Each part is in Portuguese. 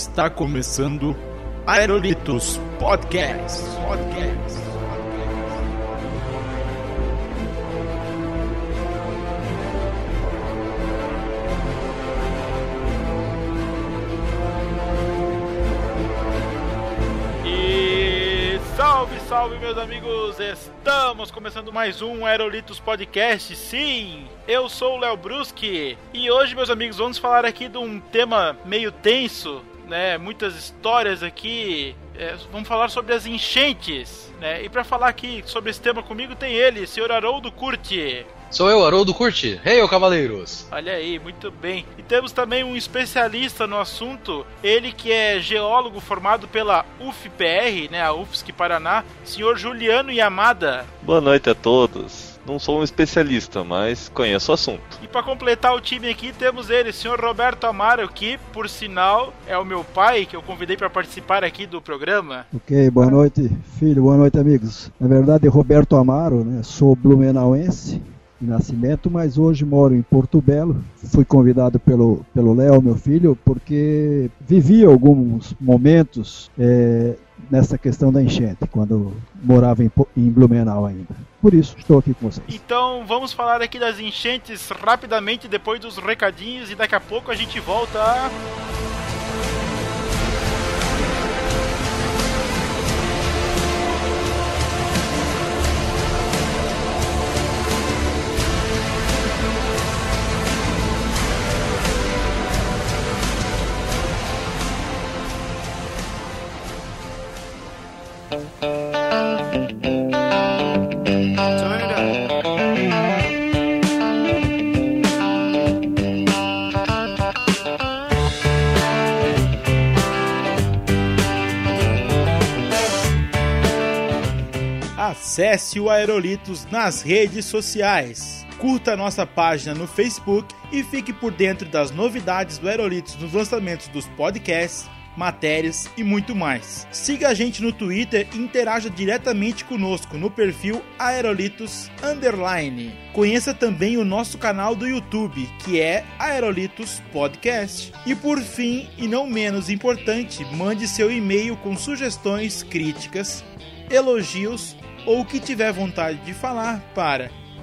Está começando Aerolitos Podcast. Podcast. Salve, salve, meus amigos! Estamos começando mais um Aerolitos Podcast. Sim, eu sou o Léo Bruschi e hoje, meus amigos, vamos falar aqui de um tema meio tenso, né? Muitas histórias aqui. É, vamos falar sobre as enchentes, né? E para falar aqui sobre esse tema comigo tem ele, senhor Haroldo Curti. Sou eu, Haroldo Curti. Hey, ô cavaleiros! Olha aí, muito bem. E temos também um especialista no assunto, ele que é geólogo formado pela UFPR, né, a UFSC Paraná, senhor Juliano Yamada. Boa noite a todos. Não sou um especialista, mas conheço o assunto. E para completar o time aqui temos ele, senhor Roberto Amaro, que por sinal é o meu pai, que eu convidei para participar aqui do programa. Ok, boa noite, filho, boa noite, amigos. Na verdade, Roberto Amaro, né? Sou blumenauense de nascimento, mas hoje moro em Porto Belo. Fui convidado pelo pelo Léo, meu filho, porque vivi alguns momentos é, nessa questão da enchente, quando morava em, em Blumenau ainda. Por isso, estou aqui com vocês. Então vamos falar aqui das enchentes rapidamente depois dos recadinhos e daqui a pouco a gente volta. a- Acesse o Aerolitos nas redes sociais. Curta nossa página no Facebook e fique por dentro das novidades do Aerolitos nos lançamentos dos podcasts, matérias e muito mais. Siga a gente no Twitter e interaja diretamente conosco no perfil Aerolitos Underline. Conheça também o nosso canal do YouTube, que é Aerolitos Podcast. E por fim, e não menos importante, mande seu e-mail com sugestões, críticas, elogios ou o que tiver vontade de falar para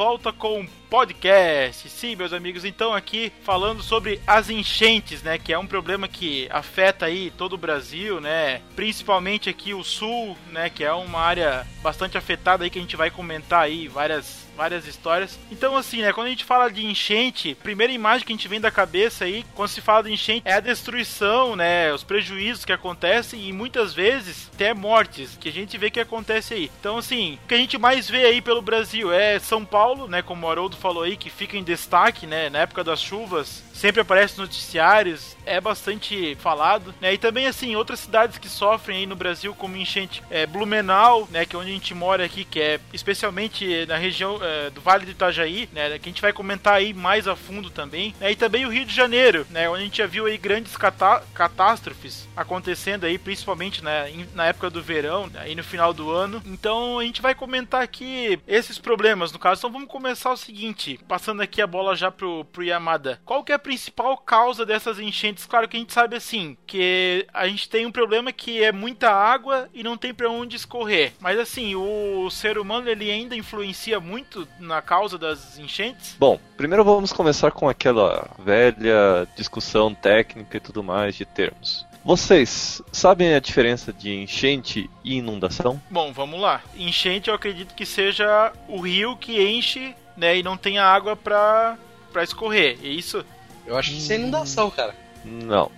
Volta com podcast. Sim, meus amigos, então aqui falando sobre as enchentes, né, que é um problema que afeta aí todo o Brasil, né? Principalmente aqui o sul, né, que é uma área bastante afetada aí que a gente vai comentar aí várias várias histórias. Então, assim, né? Quando a gente fala de enchente, primeira imagem que a gente vem da cabeça aí, quando se fala de enchente, é a destruição, né? Os prejuízos que acontecem e muitas vezes até mortes que a gente vê que acontece aí. Então, assim, o que a gente mais vê aí pelo Brasil é São Paulo, né? Como o Haroldo falou aí, que fica em destaque, né? Na época das chuvas, sempre aparece nos noticiários, é bastante falado, né? E também, assim, outras cidades que sofrem aí no Brasil como enchente, é Blumenau, né? Que é onde a gente mora aqui, que é especialmente na região é, do Vale do Itajaí, né? Que a gente vai comentar aí mais a fundo também, né? E também o Rio de Janeiro, né? Onde a gente já viu aí grandes catá catástrofes acontecendo aí, principalmente né, em- na época do verão, né, aí no final do ano. Então a gente vai comentar aqui esses problemas, no caso. Então vamos começar o seguinte, passando aqui a bola já pro, pro Yamada. Qual que é a principal causa dessas enchentes? Claro que a gente sabe assim, que a gente tem um problema que é muita água e não tem pra onde escorrer. Mas assim, o ser humano ele ainda influencia muito muito na causa das enchentes? Bom, primeiro vamos começar com aquela velha discussão técnica e tudo mais de termos. Vocês sabem a diferença de enchente e inundação? Bom, vamos lá. Enchente eu acredito que seja o rio que enche, né, e não tem água pra, pra escorrer, é isso? Eu acho que isso é inundação, cara. Não.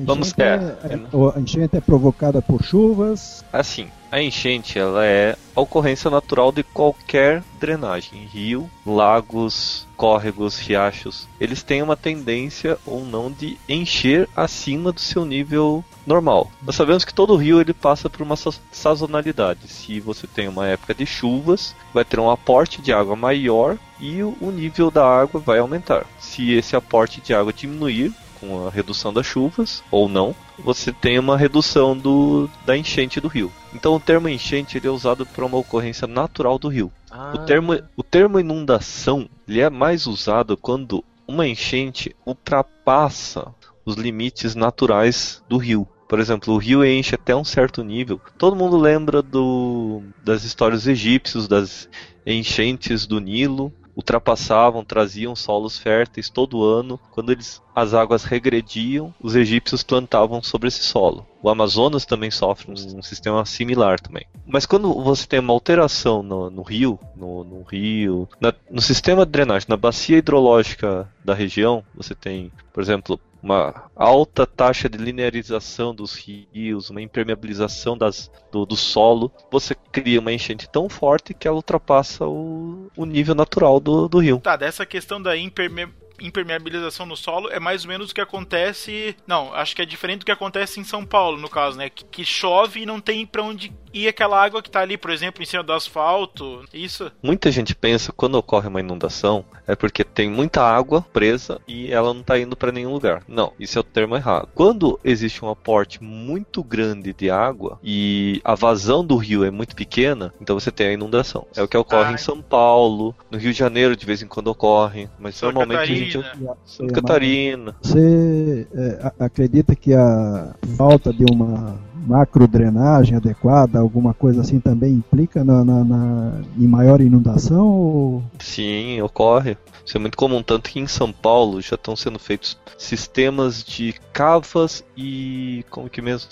Vamos- é, é, é- a enchente é provocada por chuvas. Assim, a enchente ela é a ocorrência natural de qualquer drenagem, rio, lagos, córregos, riachos. Eles têm uma tendência ou não de encher acima do seu nível normal. Nós sabemos que todo rio ele passa por uma sa- sazonalidade. Se você tem uma época de chuvas, vai ter um aporte de água maior e o nível da água vai aumentar. Se esse aporte de água diminuir com a redução das chuvas ou não, você tem uma redução do, da enchente do rio. Então o termo enchente ele é usado para uma ocorrência natural do rio. O termo, o termo inundação ele é mais usado quando uma enchente ultrapassa os limites naturais do rio. Por exemplo, o rio enche até um certo nível. Todo mundo lembra do, das histórias egípcios, das enchentes do Nilo. Ultrapassavam, traziam solos férteis todo ano. Quando eles, as águas regrediam, os egípcios plantavam sobre esse solo. O Amazonas também sofre um, um sistema similar também. Mas quando você tem uma alteração no, no rio, no, no rio, na- no sistema de drenagem, na bacia hidrológica da região, você tem, por exemplo, uma alta taxa de linearização dos rios, uma impermeabilização das, do, do solo, você cria uma enchente tão forte que ela ultrapassa o, o nível natural do, do rio. Tá, dessa questão da imperme- impermeabilização no solo é mais ou menos o que acontece. Não, acho que é diferente do que acontece em São Paulo, no caso, né? Que, que chove e não tem pra onde ir aquela água que tá ali, por exemplo, em cima do asfalto. Isso? Muita gente pensa quando ocorre uma inundação é porque tem muita água presa e ela não está indo para nenhum lugar. Não, isso é o termo errado. Quando existe um aporte muito grande de água e a vazão do rio é muito pequena, então você tem a inundação. É o que ocorre Ah. em São Paulo, no Rio de Janeiro de vez em quando ocorre, mas Santa normalmente Catarina. Santa Catarina. Você é, acredita que a falta de uma macrodrenagem adequada, alguma coisa assim, também implica na, na- na- em maior inundação? Ou... Sim, ocorre. Isso é muito comum, tanto que em São Paulo já estão sendo feitos sistemas de cavas e como que mesmo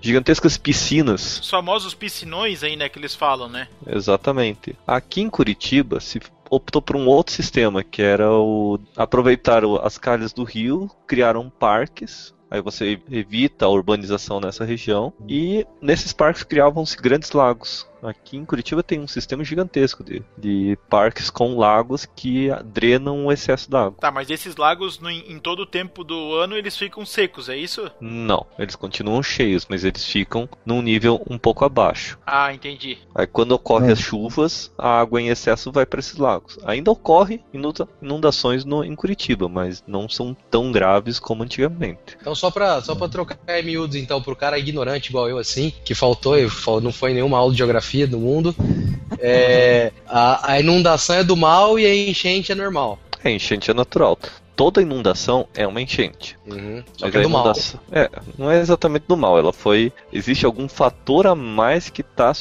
gigantescas piscinas Os famosos piscinões aí, né, que eles falam, né? Exatamente. Aqui em Curitiba se optou por um outro sistema, que era o aproveitar as calhas do rio, criaram parques. Aí você evita a urbanização nessa região. E nesses parques criavam-se grandes lagos. Aqui em Curitiba tem um sistema gigantesco de, de parques com lagos que drenam o excesso d'água. Tá, mas esses lagos, no- em todo o tempo do ano, eles ficam secos, é isso? Não, eles continuam cheios, mas eles ficam num nível um pouco abaixo. Ah, entendi. Aí quando ocorre Hum. as chuvas, a água em excesso vai para esses lagos. Ainda ocorre inunda- inundações no, em Curitiba, mas não são tão graves como antigamente. Então só pra, só pra trocar em miúdos, então, pro cara ignorante igual eu, assim, que faltou, e fal- não foi nenhuma aula de geografia do mundo, é, a, a inundação é do mal e a enchente é normal. É, enchente é natural. Toda inundação é uma enchente. Uhum. Mas que é a do mal. inundação. É, não é exatamente do mal. Ela foi. Existe algum fator a mais que está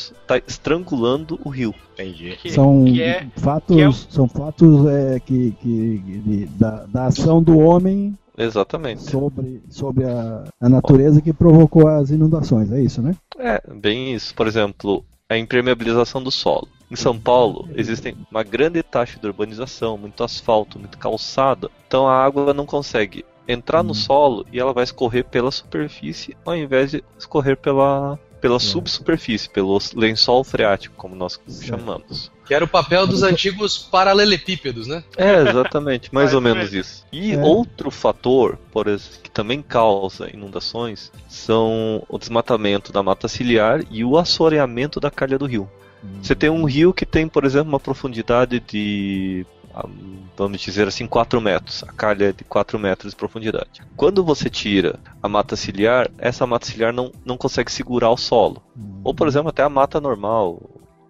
estrangulando o rio. Entendi. Que, São que é, fatos, que é são fatos é, que, que de- da, da ação do homem Exatamente. sobre, sobre a, a natureza que provocou as inundações, é isso, né? É, bem isso. Por exemplo, a impermeabilização do solo. Em São Paulo, existem uma grande taxa de urbanização, muito asfalto, muito calçada. Então a água não consegue entrar no Hum. solo e ela vai escorrer pela superfície ao invés de escorrer pela, pela subsuperfície, pelo lençol freático, como nós chamamos. Que era o papel dos antigos paralelepípedos, né? É, exatamente, mais ou menos isso. E É. outro fator, por exemplo, que também causa inundações, são o desmatamento da mata ciliar e o assoreamento da calha do rio. Você tem um rio que tem, por exemplo, uma profundidade de, vamos dizer assim, 4 metros. A calha é de 4 metros de profundidade. Quando você tira a mata ciliar, essa mata ciliar não, não consegue segurar o solo. Ou, por exemplo, até a mata normal.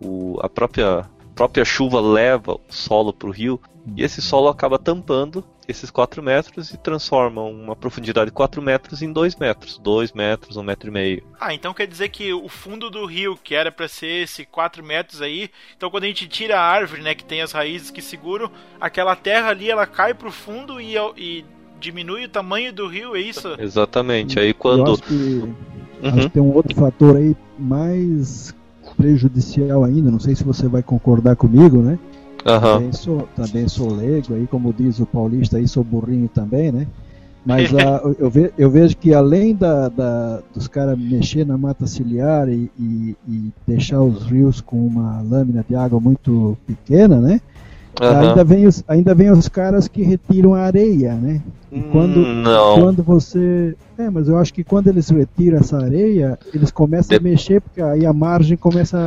O, a própria, própria chuva leva o solo para o rio e esse solo acaba tampando esses 4 metros e transformam uma profundidade de 4 metros em 2 metros. 2 metros, 1 um metro e meio. Ah, então quer dizer que o fundo do rio, que era para ser esse 4 metros aí, então quando a gente tira a árvore, né, que tem as raízes que seguram, aquela terra ali ela cai pro fundo e, e diminui o tamanho do rio, é isso? Exatamente. Aí quando. Eu acho que, uhum. acho que tem um outro fator aí mais prejudicial ainda, não sei se você vai concordar comigo, né? Uhum. Também, sou, também sou leigo, aí, como diz o paulista, aí sou burrinho também, né? Mas uh, eu, ve, eu, vejo que além da, da dos caras mexer na mata ciliar e, e, e, deixar os rios com uma lâmina de água muito pequena, né? Uhum. Ainda, vem os, ainda vem os caras que retiram a areia, né? E quando, Hum, Não. quando você. É, mas eu acho que quando eles retiram essa areia, eles começam Dep- a mexer, porque aí a margem começa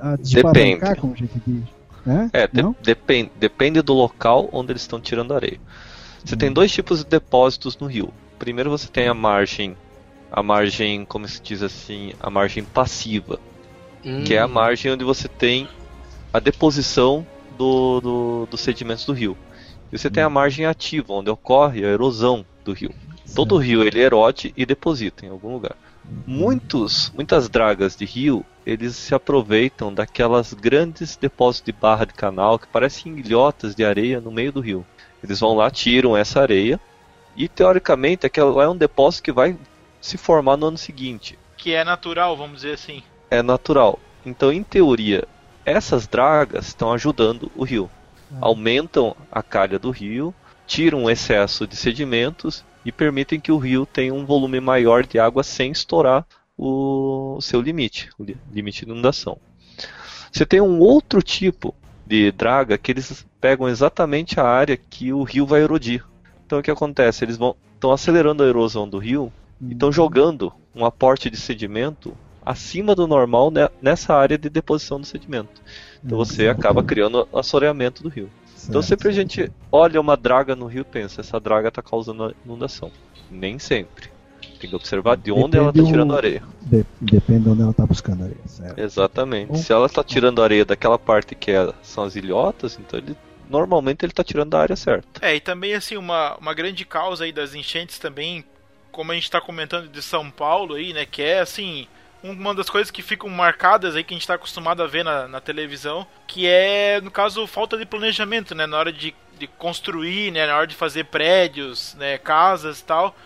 a, a desbarrancar, Depende. como a gente diz. Né? É, de- Não? depende, depende do local onde eles estão tirando areia. Você tem dois tipos de depósitos no rio. Primeiro você tem a margem, a margem, como se diz assim, a margem passiva, que é a margem onde você tem a deposição do, do- dos sedimentos do rio. E você tem a margem ativa, onde ocorre a erosão do rio. Todo rio ele erode e deposita em algum lugar. Muitos, muitas dragas de rio, eles se aproveitam daquelas grandes depósitos de barra de canal que parecem ilhotas de areia no meio do rio. Eles vão lá, tiram essa areia e teoricamente aquela lá é um depósito que vai se formar no ano seguinte. Que é natural, vamos dizer assim. É natural. Então, em teoria, essas dragas estão ajudando o rio. Aumentam a calha do rio, tiram o excesso de sedimentos e permitem que o rio tenha um volume maior de água sem estourar o seu limite, o li- limite de inundação. Você tem um outro tipo de draga que eles pegam exatamente a área que o rio vai erodir. Então o que acontece? Eles vão estão acelerando a erosão do rio e estão jogando um aporte de sedimento acima do normal ne- nessa área de deposição do sedimento. Então você acaba criando assoreamento do rio. Então Certo. sempre a gente olha uma draga no rio e pensa, essa draga está causando inundação. Nem sempre. Tem que observar de onde ela está Depende tirando areia. De- depende de onde ela está buscando areia. Certo. Exatamente. Bom. Se ela está tirando areia daquela parte que é- são as ilhotas, então ele normalmente ele está tirando da área certa. É, e também assim, uma, uma grande causa aí das enchentes também, como a gente tá comentando de São Paulo aí, né, que é assim, uma das coisas que ficam marcadas aí que a gente tá acostumado a ver na, na televisão, que é, no caso, falta de planejamento, né, na hora de, de construir, né, na hora de fazer prédios, né, casas e tal,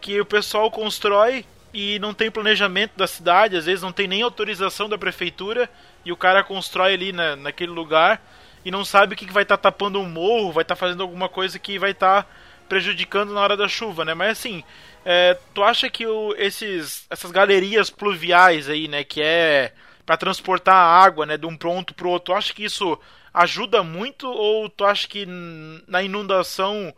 que o pessoal constrói e não tem planejamento da cidade, às vezes não tem nem autorização da prefeitura, e o cara constrói ali na, naquele lugar e não sabe o que, vai estar tapando um morro, vai estar fazendo alguma coisa que vai estar prejudicando na hora da chuva, né? Mas assim, é, tu acha que o- esses, essas galerias pluviais aí, né, que é para transportar a água, né, de um ponto pro outro, tu acha que isso ajuda muito ou tu acha que na inundação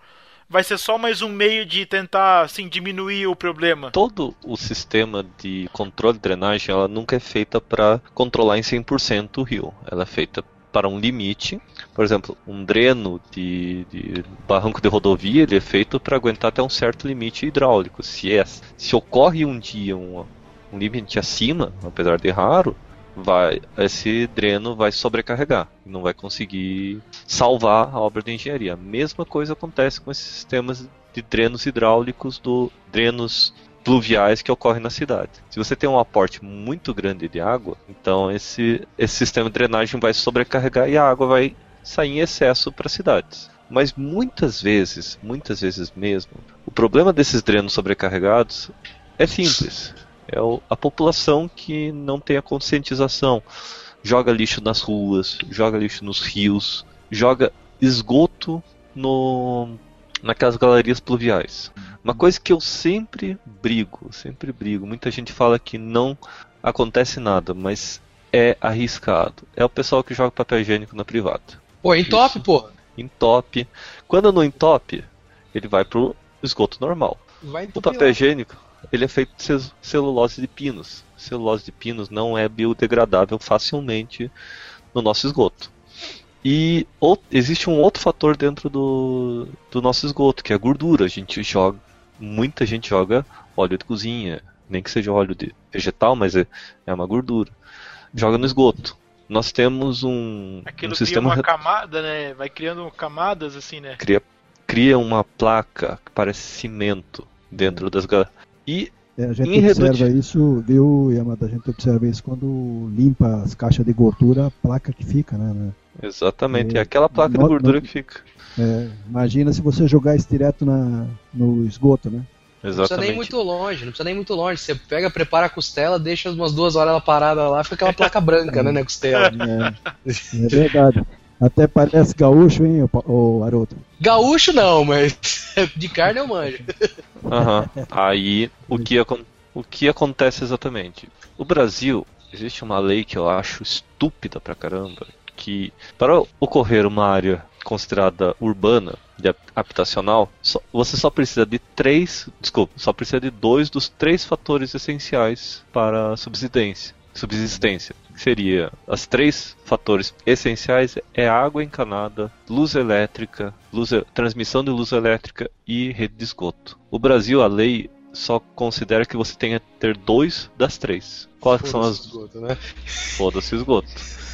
vai ser só mais um meio de tentar assim diminuir o problema? Todo o sistema de controle de drenagem, ela nunca é feita para controlar em 100% o rio. Ela é feita para um limite. Por exemplo, um dreno de, de barranco de rodovia, ele é feito para aguentar até um certo limite hidráulico. Se, é, se ocorre um dia um, um limite acima, apesar de raro, vai, esse dreno vai sobrecarregar e não vai conseguir salvar a obra de engenharia. A mesma coisa acontece com esses sistemas de drenos hidráulicos do drenos pluviais que ocorrem na cidade. Se você tem um aporte muito grande de água, então esse, esse sistema de drenagem vai sobrecarregar e a água vai sair em excesso para cidades. Mas muitas vezes, muitas vezes mesmo, o problema desses drenos sobrecarregados é simples. É a população que não tem a conscientização. Joga lixo nas ruas, joga lixo nos rios, joga esgoto no, naquelas galerias pluviais. Uma coisa que eu sempre brigo, sempre brigo. Muita gente fala que não acontece nada, mas é arriscado. É o pessoal que joga papel higiênico na privada. Pô, entope, pô. Entope. Quando não entope, ele vai pro esgoto normal. O papel higiênico, ele é feito de cel- celulose de pinos. Celulose de pinos não é biodegradável facilmente no nosso esgoto. E ou- existe um outro fator dentro do, do nosso esgoto, que é a gordura. A gente joga, muita gente joga óleo de cozinha, nem que seja óleo de vegetal, mas é, é uma gordura. Joga no esgoto. Nós temos um, Aquilo um cria sistema uma re- camada, né? Vai criando camadas assim, né? cria, cria uma placa que parece cimento dentro das. E É, a gente observa isso, viu, Yamada? A gente observa isso quando limpa as caixas de gordura, a placa que fica, né? né? Exatamente, é, É, aquela placa de no- gordura no- que fica. É, imagina se você jogar isso direto na, no esgoto, né? Não precisa Exatamente. nem muito longe, não precisa nem muito longe. Você pega, prepara a costela, deixa umas duas horas ela parada lá, fica aquela placa branca, né, na costela. É, é verdade. Até parece gaúcho, hein, o, o Haroldo? Gaúcho não, mas de carne eu manjo. Aham. Aí o que, o que acontece exatamente? O Brasil, existe uma lei que eu acho estúpida pra caramba, que para ocorrer uma área considerada urbana, de hab- habitacional, só- você só precisa de três, desculpa, só precisa de dois dos três fatores essenciais para a subsistência. Subsistência seria as três fatores essenciais é água encanada, luz elétrica, luz transmissão de luz elétrica e rede de esgoto. O Brasil, a lei só considera que você tenha que ter dois das três. Quais são as esgoto, né? foda-se esgoto?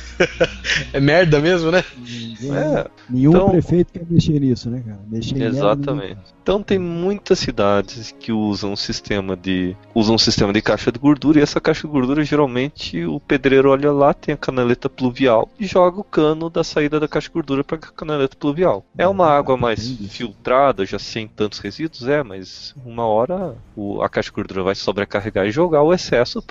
É merda mesmo, né? Ninguém- É, Nenhum então- prefeito quer mexer nisso, né, cara? Mexer Exatamente. Então tem muitas cidades que usam um sistema de usam um sistema de caixa de gordura e essa caixa de gordura geralmente o pedreiro olha lá, tem a canaleta pluvial e joga o cano da saída da caixa de gordura para a canaleta pluvial. É uma água mais entendi. filtrada, já sem tantos resíduos, é, mas uma hora o- a caixa de gordura vai sobrecarregar e jogar o excesso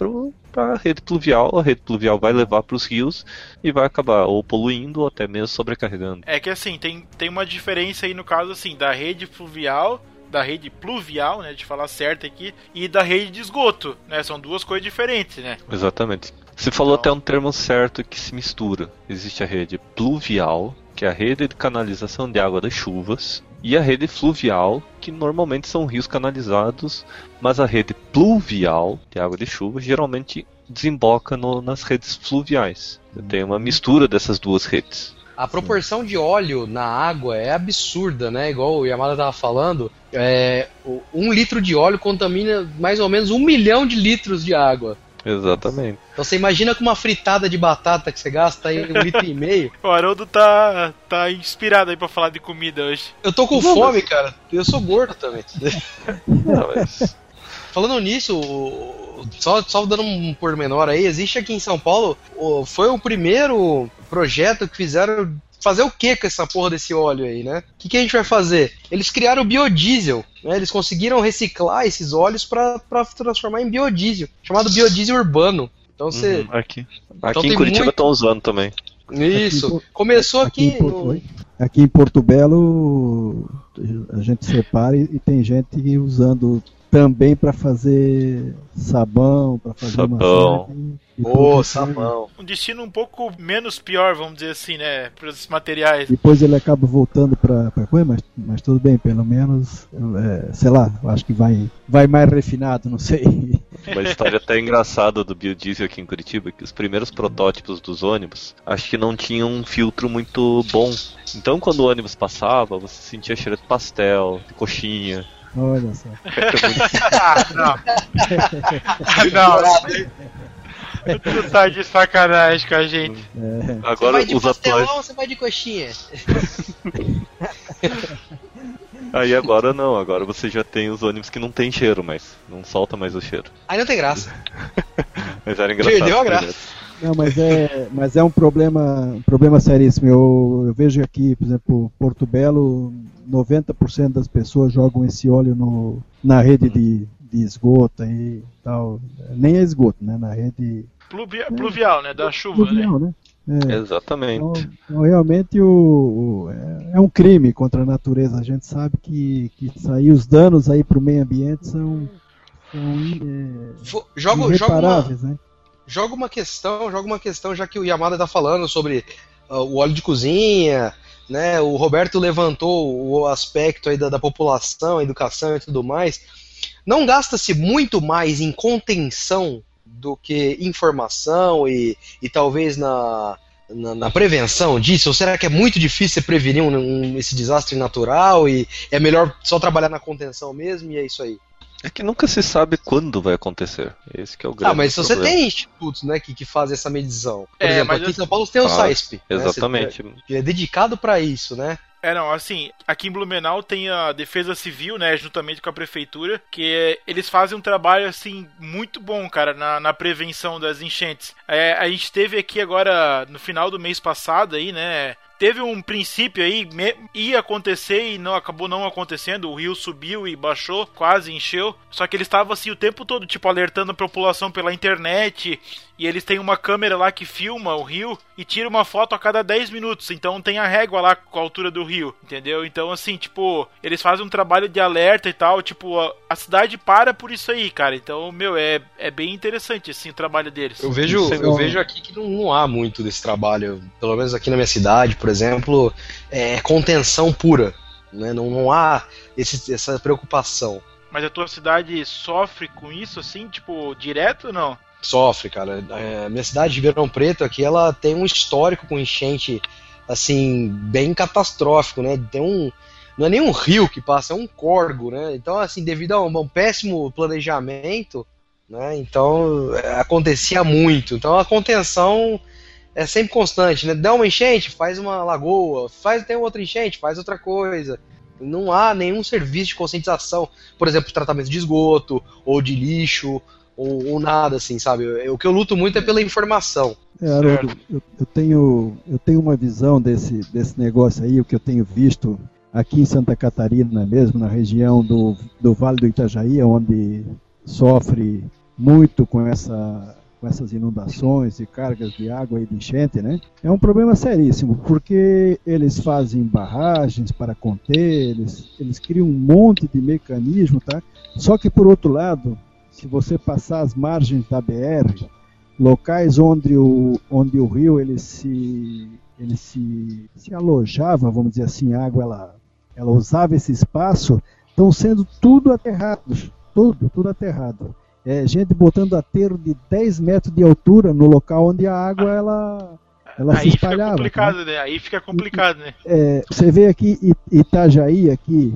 para a rede pluvial, a rede pluvial vai levar para os rios e vai acabar ou poluindo ou até mesmo sobrecarregando. É que assim, tem, tem uma diferença aí no caso assim, da rede fluvial, da rede pluvial, né, de falar certo aqui, e da rede de esgoto, né? São duas coisas diferentes, né? Exatamente. Você falou Então- até um termo certo que se mistura. Existe a rede pluvial, que é a rede de canalização de água das chuvas, e a rede fluvial, que normalmente são rios canalizados, mas a rede pluvial, de água de chuva, geralmente desemboca no- nas redes fluviais. Você tem uma mistura dessas duas redes. A proporção de óleo na água é absurda, né? Igual o Yamada tava falando. É, um litro de óleo contamina mais ou menos um milhão de litros de água. Exatamente. Então você imagina com uma fritada de batata que você gasta aí um litro e meio. O Haroldo tá, tá inspirado aí pra falar de comida hoje. Eu tô com fome, cara. Eu sou gordo também. Não, mas- Falando nisso, o- só, só dando um pormenor aí, existe aqui em São Paulo, o- foi o primeiro projeto que fizeram fazer o que com essa porra desse óleo aí, né? O que, que a gente vai fazer? Eles criaram o biodiesel, né? Eles conseguiram reciclar esses óleos para transformar em biodiesel, chamado biodiesel urbano. Então você. Uhum, aqui aqui Então em Curitiba muito- estão usando também. Isso. Aqui Começou Aqui, aqui. em Porto, no- aqui em Porto Belo, a gente separa e, e tem gente usando também para fazer sabão, para fazer Sabão. massagem. depois- sabão. Um destino um pouco menos pior, vamos dizer assim, né? Para os materiais. Depois ele acaba voltando para coisa, mas, mas tudo bem, pelo menos, é, sei lá, eu acho que vai, vai mais refinado, não sei. Uma história até engraçada do biodiesel aqui em Curitiba, que os primeiros protótipos dos ônibus, acho que não tinham um filtro muito bom. Então quando o ônibus passava, você sentia cheiro de pastel, de coxinha. Olha só. Ah, não. não. Tu tá de sacanagem com a gente. Você Agora vai de os pastelão ou você vai de coxinha? Aí agora não, agora você já tem os ônibus que não tem cheiro mais. Não solta mais o cheiro. Aí não tem graça. Mas era engraçado. Perdeu a graça. Não, mas é, mas é um problema, um problema seríssimo. Eu, eu vejo aqui, por exemplo, Porto Belo, 90% das pessoas jogam esse óleo no, na rede de, de esgoto e tal. Nem é esgoto, né? Na rede Pluvia- pluvial, né? Da chuva, né? fluvial, né? É. Então, Exatamente. então, realmente o, o- é, é um crime contra a natureza. A gente sabe que, que aí, os danos aí para o meio ambiente são, são é, Joga, joga, uma, né? Joga uma questão, joga uma questão, já que o Yamada tá falando sobre ah, o óleo de cozinha, né? O Roberto levantou o aspecto aí da, da população, educação e tudo mais. Não gasta-se muito mais em contenção do que informação e, e talvez na, na, na prevenção disso? Ou será que é muito difícil prevenir um- um- esse desastre natural e é melhor só trabalhar na contenção mesmo e é isso aí? É que nunca se sabe quando vai acontecer. Esse que é o grande Ah, mas você problema. tem institutos né, que, que fazem essa medição. Por É, exemplo, mas aqui em São Paulo tem o Ah, SAISP. né, Exatamente. que é dedicado para isso, né? É, não, assim, aqui em Blumenau tem a Defesa Civil, né, juntamente com a Prefeitura, que eles fazem um trabalho, assim, muito bom, cara, na, na prevenção das enchentes. É, a gente teve aqui agora, no final do mês passado aí, né, teve um princípio aí, me, ia acontecer e não acabou não acontecendo. O rio subiu e baixou, quase encheu. Só que ele estava assim o tempo todo, tipo, alertando a população pela internet. E eles têm uma câmera lá que filma o rio e tira uma foto a cada 10 minutos. Então tem a régua lá com a altura do rio, entendeu? Então, assim, tipo, eles fazem um trabalho de alerta e tal. Tipo, a, a cidade para por isso aí, cara. Então, meu, é, é bem interessante, assim, o trabalho deles. Eu vejo, eu vejo aqui que não, não há muito desse trabalho. Pelo menos aqui na minha cidade, por exemplo, é contenção pura. Né? Não, não há esse, essa preocupação. Mas a tua cidade sofre com isso, assim, tipo, direto ou não? Sofre, cara. É, minha cidade de Ribeirão Preto aqui, ela tem um histórico com enchente, assim, bem catastrófico, né? Tem um. Não é nem um rio que passa, é um corgo, né? Então, assim, devido a um, um péssimo planejamento, né? Então, é, acontecia muito. Então, a contenção é sempre constante, né? Dá uma enchente, faz uma lagoa, faz tem outra enchente, faz outra coisa. Não há nenhum serviço de conscientização, por exemplo, tratamento de esgoto ou de lixo ou, ou nada assim, sabe? O que eu luto muito é pela informação. É, Haroldo, eu, eu, tenho, eu tenho uma visão desse, desse negócio aí, o que eu tenho visto aqui em Santa Catarina mesmo, na região do, do Vale do Itajaí, onde sofre muito com essa com essas inundações e cargas de água e de enchente, né? É um problema seríssimo, porque eles fazem barragens para conter, eles, eles criam um monte de mecanismo, tá? Só que por outro lado, se você passar as margens da BR, locais onde o, onde o rio ele se, ele se, se alojava, vamos dizer assim, a água ela, ela usava esse espaço, estão sendo tudo aterrados, tudo, tudo aterrado é, gente botando aterro de 10 metros de altura no local onde a água ela, ela Aí se espalhava. Fica complicado, né? né? Aí fica complicado, né? É, você vê aqui Itajaí, aqui,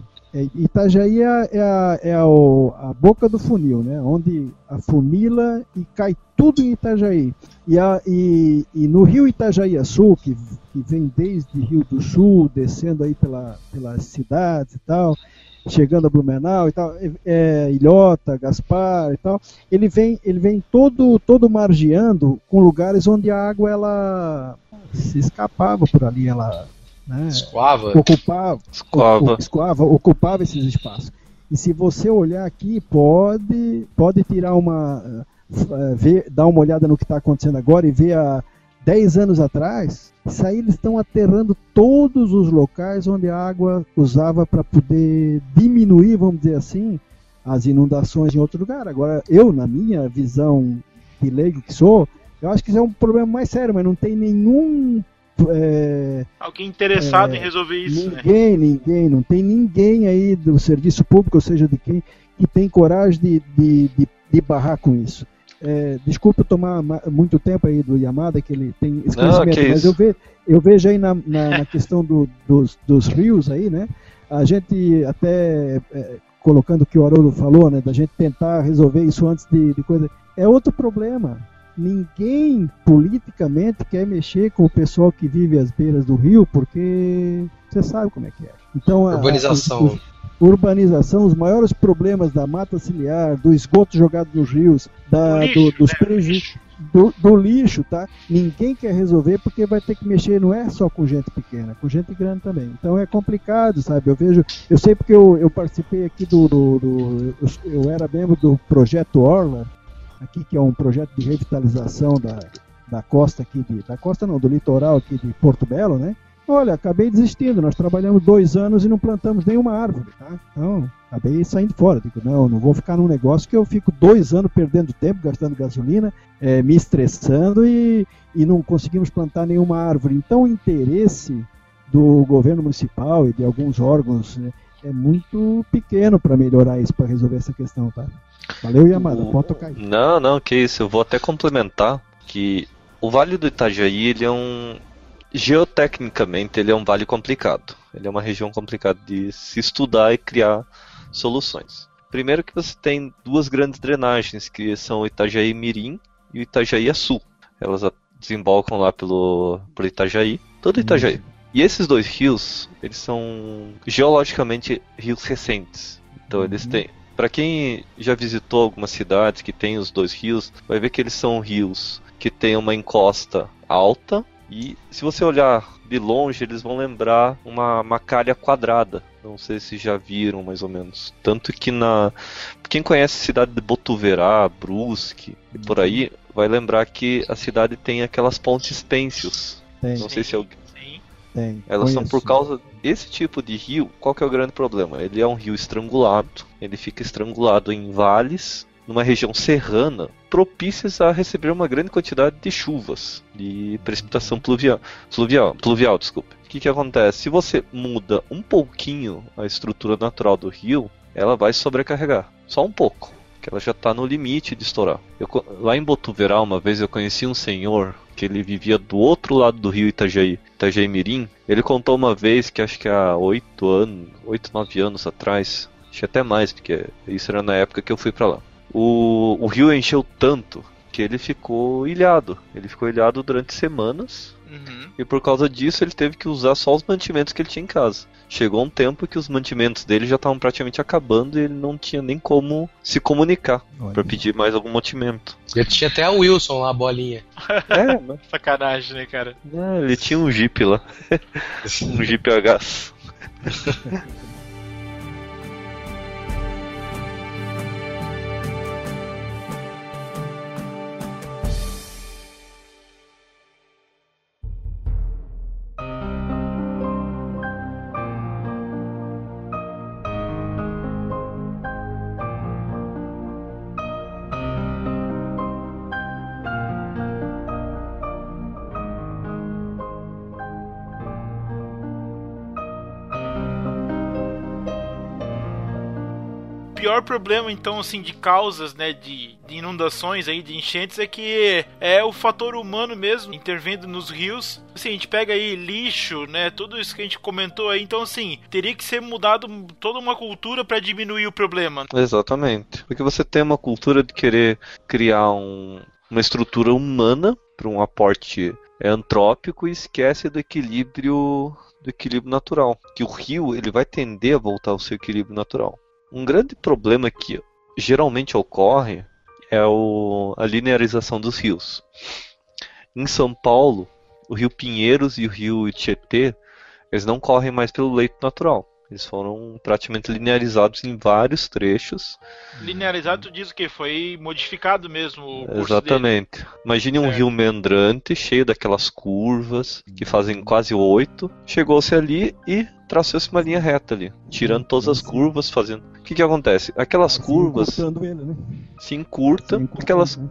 Itajaí é, é, a, é a, a, boca do funil, né? Onde afunila e cai tudo em Itajaí. E, a, e, e no rio Itajaí Sul, que, que vem desde Rio do Sul, descendo aí pela, pelas cidades e tal, chegando a Blumenau e tal, é, é, Ilhota, Gaspar e tal, ele vem, ele vem todo, todo margeando com lugares onde a água ela se escapava por ali, ela né, escoava. ocupava, escoava. escoava, ocupava esses espaços. E se você olhar aqui, pode, pode tirar uma, uh, ver, dar uma olhada no que está acontecendo agora e ver a 10 anos atrás, isso aí eles estão aterrando todos os locais onde a água usava para poder diminuir, vamos dizer assim, as inundações em outro lugar. Agora, eu, na minha visão de leigo que sou, eu acho que isso é um problema mais sério, mas não tem nenhum. É, Alguém interessado é, em resolver isso, né? ninguém, né? Ninguém, não tem ninguém aí do serviço público, ou seja, de quem, que tem coragem de, de, de, de barrar com isso. É, desculpa tomar muito tempo aí do Yamada, que ele tem esse conhecimento, Não, mas eu, ve, eu vejo aí na, na, na questão do, dos, dos, rios aí, né? A gente até é, colocando o que o Haroldo falou, né? Da gente tentar resolver isso antes de, de coisa. É outro problema. Ninguém politicamente quer mexer com o pessoal que vive às beiras do rio, porque você sabe como é que é. Então, Urbanização. A, a, urbanização, os maiores problemas da mata ciliar, do esgoto jogado nos rios, da, do, lixo, dos né? prejuízos. Do, do, lixo, tá? Ninguém quer resolver porque vai ter que mexer, não é só com gente pequena, com gente grande também. Então é complicado, sabe? Eu vejo, eu sei porque eu, eu participei aqui do, do, do eu, eu, era membro do projeto Orla, aqui que é um projeto de revitalização da, da costa aqui, de, da costa não, do litoral aqui de Porto Belo, né? Olha, acabei desistindo. Nós trabalhamos dois anos e não plantamos nenhuma árvore, tá? Então, acabei saindo fora. Digo, não, não vou ficar num negócio que eu fico dois anos perdendo tempo, gastando gasolina, é, me estressando e, e não conseguimos plantar nenhuma árvore. Então, o interesse do governo municipal e de alguns órgãos né, é muito pequeno para melhorar isso, para resolver essa questão, tá? Valeu, Yamada, pode tocar aí. Não, não, que isso. Eu vou até complementar que o Vale do Itajaí ele é um geotecnicamente ele é um vale complicado. Ele é uma região complicada de se estudar e criar soluções. Primeiro que você tem duas grandes drenagens, que são o Itajaí Mirim e o Itajaí Sul. Elas desembocam lá pelo, pelo Itajaí, todo Itajaí. E esses dois rios, eles são geologicamente rios recentes. Então eles Uhum. têm. Para quem já visitou algumas cidades que tem os dois rios, vai ver que eles são rios que têm uma encosta alta e se você olhar de longe, eles vão lembrar uma, uma calha quadrada. Não sei se já viram mais ou menos. Tanto que na quem conhece a cidade de Botuverá, Brusque e por aí, vai lembrar que a cidade tem aquelas pontes pênsios. Tem, Não sei se alguém Sim. Tem. elas são por causa desse tipo de rio. Qual que é o grande problema? Ele é um rio estrangulado. Ele fica estrangulado em vales, numa região serrana, propícias a receber uma grande quantidade de chuvas, de precipitação pluvial, pluvial, pluvial desculpa. O que, que acontece? Se você muda um pouquinho a estrutura natural do rio, ela vai sobrecarregar, só um pouco. Que ela já está no limite de estourar. Eu lá em Botuverá, uma vez eu conheci um senhor que ele vivia do outro lado do rio Itajaí, Itajaí Mirim. Ele contou uma vez que acho que há oito anos, oito, nove anos atrás, acho que até mais, porque isso era na época que eu fui pra lá. O, o rio encheu tanto que ele ficou ilhado. Ele ficou ilhado durante semanas Uhum. e por causa disso ele teve que usar só os mantimentos que ele tinha em casa. Chegou um tempo que os mantimentos dele já estavam praticamente acabando e ele não tinha nem como se comunicar para pedir mais algum mantimento. Ele tinha até a Wilson lá, a bolinha. É, mas Sacanagem, né, cara? É, ele tinha um Jeep lá. um Jeep a gás. problema, então, assim, de causas, né, de, de inundações aí, de enchentes, é que é o fator humano mesmo intervindo nos rios. Assim, a gente pega aí lixo, né, tudo isso que a gente comentou aí. Então, assim, teria que ser mudado toda uma cultura para diminuir o problema. Exatamente. Porque você tem uma cultura de querer criar um- uma estrutura humana para um aporte antrópico e esquece do equilíbrio do equilíbrio natural. Que o rio ele vai tender a voltar ao seu equilíbrio natural. Um grande problema que geralmente ocorre é o- a linearização dos rios. Em São Paulo, o rio Pinheiros e o rio Tietê, eles não correm mais pelo leito natural. Eles foram praticamente linearizados em vários trechos. Linearizado, tu diz o que? Foi modificado mesmo o curso Exatamente. Imagine um Certo. rio meandrante, cheio daquelas curvas que fazem quase oito. Chegou-se ali e traçou-se uma linha reta ali, tirando todas as curvas, fazendo. O que, que acontece? Aquelas Assim, curvas ele, né? se encurtam, Assim, encurtando, aquelas né?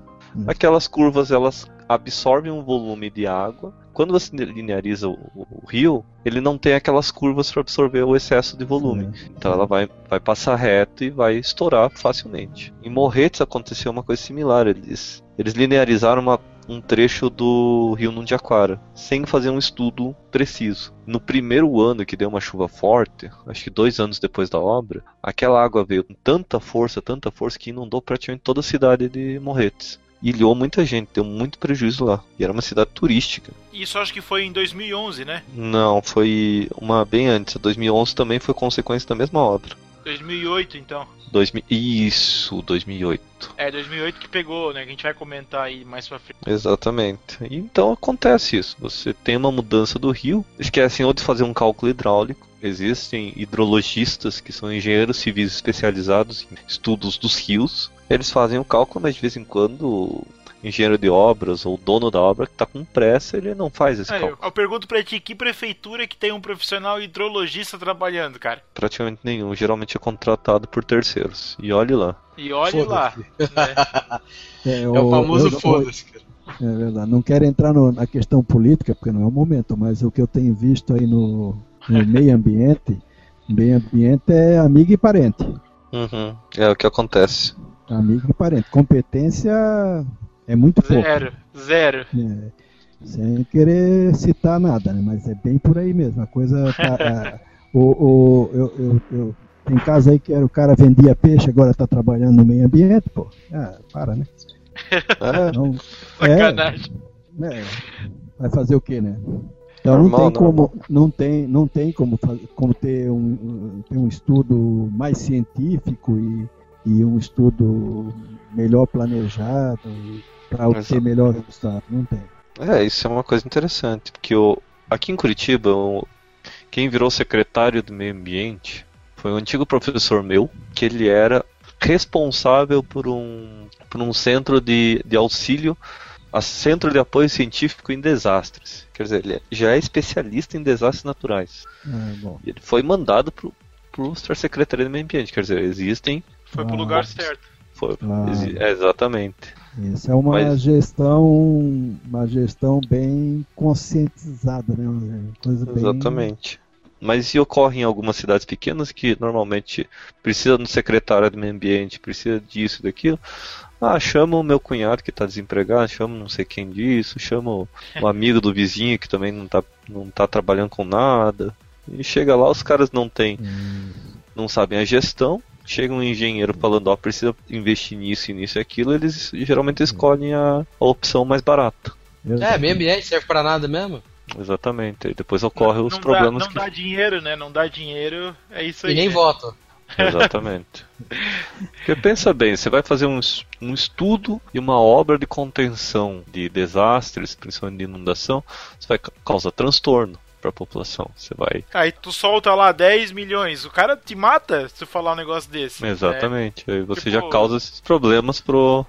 Aquelas curvas elas absorvem um volume de água. Quando você lineariza o, o- rio, ele não tem aquelas curvas para absorver o excesso de volume. Então ela vai, vai passar reto e vai estourar facilmente. Em Morretes aconteceu uma coisa similar. Eles, eles linearizaram uma- um trecho do rio Nundiaquara, sem fazer um estudo preciso. No primeiro ano que deu uma chuva forte, acho que dois anos depois da obra, aquela água veio com tanta força, tanta força, que inundou praticamente toda a cidade de Morretes. Ilhou muita gente, deu muito prejuízo lá. E era uma cidade turística. Isso acho que foi em 2011, né? Não, foi uma bem antes. 2011 também foi consequência da mesma obra. 2008, então. 2000, isso, 2008. É, 2008 que pegou, né? Que a gente vai comentar aí mais pra frente. Exatamente. E Então acontece isso. Você tem uma mudança do rio, esquecem ou de fazer um cálculo hidráulico. Existem hidrologistas que são engenheiros civis especializados em estudos dos rios. Eles fazem o cálculo, mas de vez em quando o engenheiro de obras ou o dono da obra que está com pressa, ele não faz esse É, eu, cálculo. eu pergunto pra ti, que prefeitura que tem um profissional hidrologista trabalhando, cara? Praticamente nenhum. Geralmente é contratado por terceiros. E olhe lá. E olhe lá. É, É o famoso eu- eu- foda-se, cara. É verdade. Não quero entrar no- na questão política, porque não é o momento, mas o que eu tenho visto aí no, no meio ambiente, meio ambiente é amigo e parente. Uhum. É o que acontece. Amigo e parente. Competência é muito pouco. Zero, zero. É, sem querer citar nada, né? Mas é bem por aí mesmo. A coisa tá. a- o, o, eu, eu, eu- tem caso aí que era o cara vendia peixe, agora está trabalhando no meio ambiente, pô. Ah, para, né? É, Não, Sacanagem. é, vai fazer o quê, né? Então Normal, não tem como, não tem, não tem como, como ter um, ter um estudo mais científico e, e um estudo melhor planejado para obter melhor resultado. Não tem. É, isso é uma coisa interessante, porque o, aqui em Curitiba, o- quem virou secretário do meio ambiente foi um antigo professor meu, que ele era responsável por um, por um centro de, de auxílio, a centro de apoio científico em desastres. Quer dizer, ele já é especialista em desastres naturais. E ele foi mandado para o Secretaria do Meio Ambiente. Quer dizer, existem. Foi pro Ah. lugar certo. Foi, Ah. exatamente. Isso é uma Mas- gestão, uma gestão bem conscientizada, né? Coisa bem, Exatamente. Mas e ocorre em algumas cidades pequenas que normalmente precisa do secretário do meio ambiente, precisa disso, daquilo. Ah, chama o meu cunhado que está desempregado, chama não sei quem disso, chama o, amigo do vizinho que também não está não tá trabalhando com nada. E chega lá, os caras não têm, não sabem a gestão. Chega um engenheiro falando, ó, precisa investir nisso e nisso e aquilo, eles geralmente escolhem a, a opção mais barata. É, meio ambiente serve pra nada mesmo. Exatamente. E depois ocorre os não problemas dá, não que dá dinheiro, né? Não dá dinheiro, é isso aí. E nem né? voto. Exatamente. Porque pensa bem, você vai fazer um, um estudo e uma obra de contenção de desastres, principalmente de inundação, você vai ca- causar transtorno para a população. Você vai. Aí tu solta lá 10 milhões, o cara te mata se tu falar um negócio desse. Exatamente. Aí você Tipo- já causa esses problemas pro.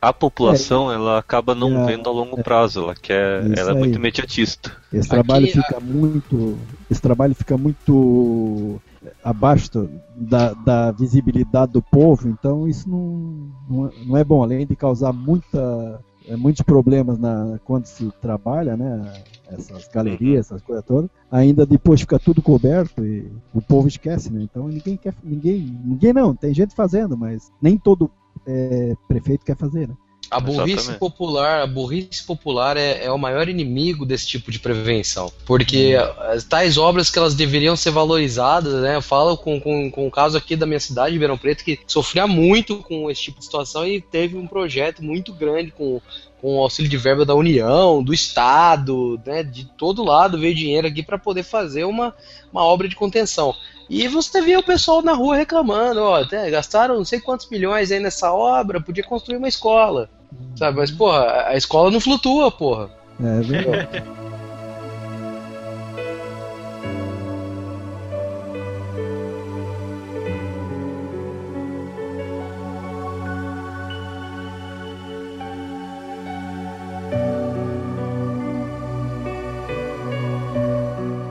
A população, ela acaba não É, vendo a longo prazo, ela quer, Isso ela é aí. muito imediatista. Esse trabalho Aqui, fica muito, esse trabalho fica muito abaixo da, da visibilidade do povo, então isso não, não, é- não é bom, além de causar muita, é, muitos problemas na, quando se trabalha, né, essas galerias, essas coisas todas, ainda depois fica tudo coberto e o povo esquece, né, então ninguém quer, ninguém, ninguém não, tem gente fazendo, mas nem todo é, prefeito quer fazer, né. A burrice Exatamente. popular, a burrice popular é, é o maior inimigo desse tipo de prevenção. Porque as tais obras que elas deveriam ser valorizadas, né? Eu falo com, com, com o caso aqui da minha cidade, Ribeirão Preto, que sofria muito com esse tipo de situação e teve um projeto muito grande com, com o auxílio de verba da União, do Estado, né? De todo lado veio dinheiro aqui para poder fazer uma, uma obra de contenção. E você via o pessoal na rua reclamando, ó, até gastaram não sei quantos milhões aí nessa obra, podia construir uma escola. Sabe, mas porra, a- escola não flutua, porra. É verdade.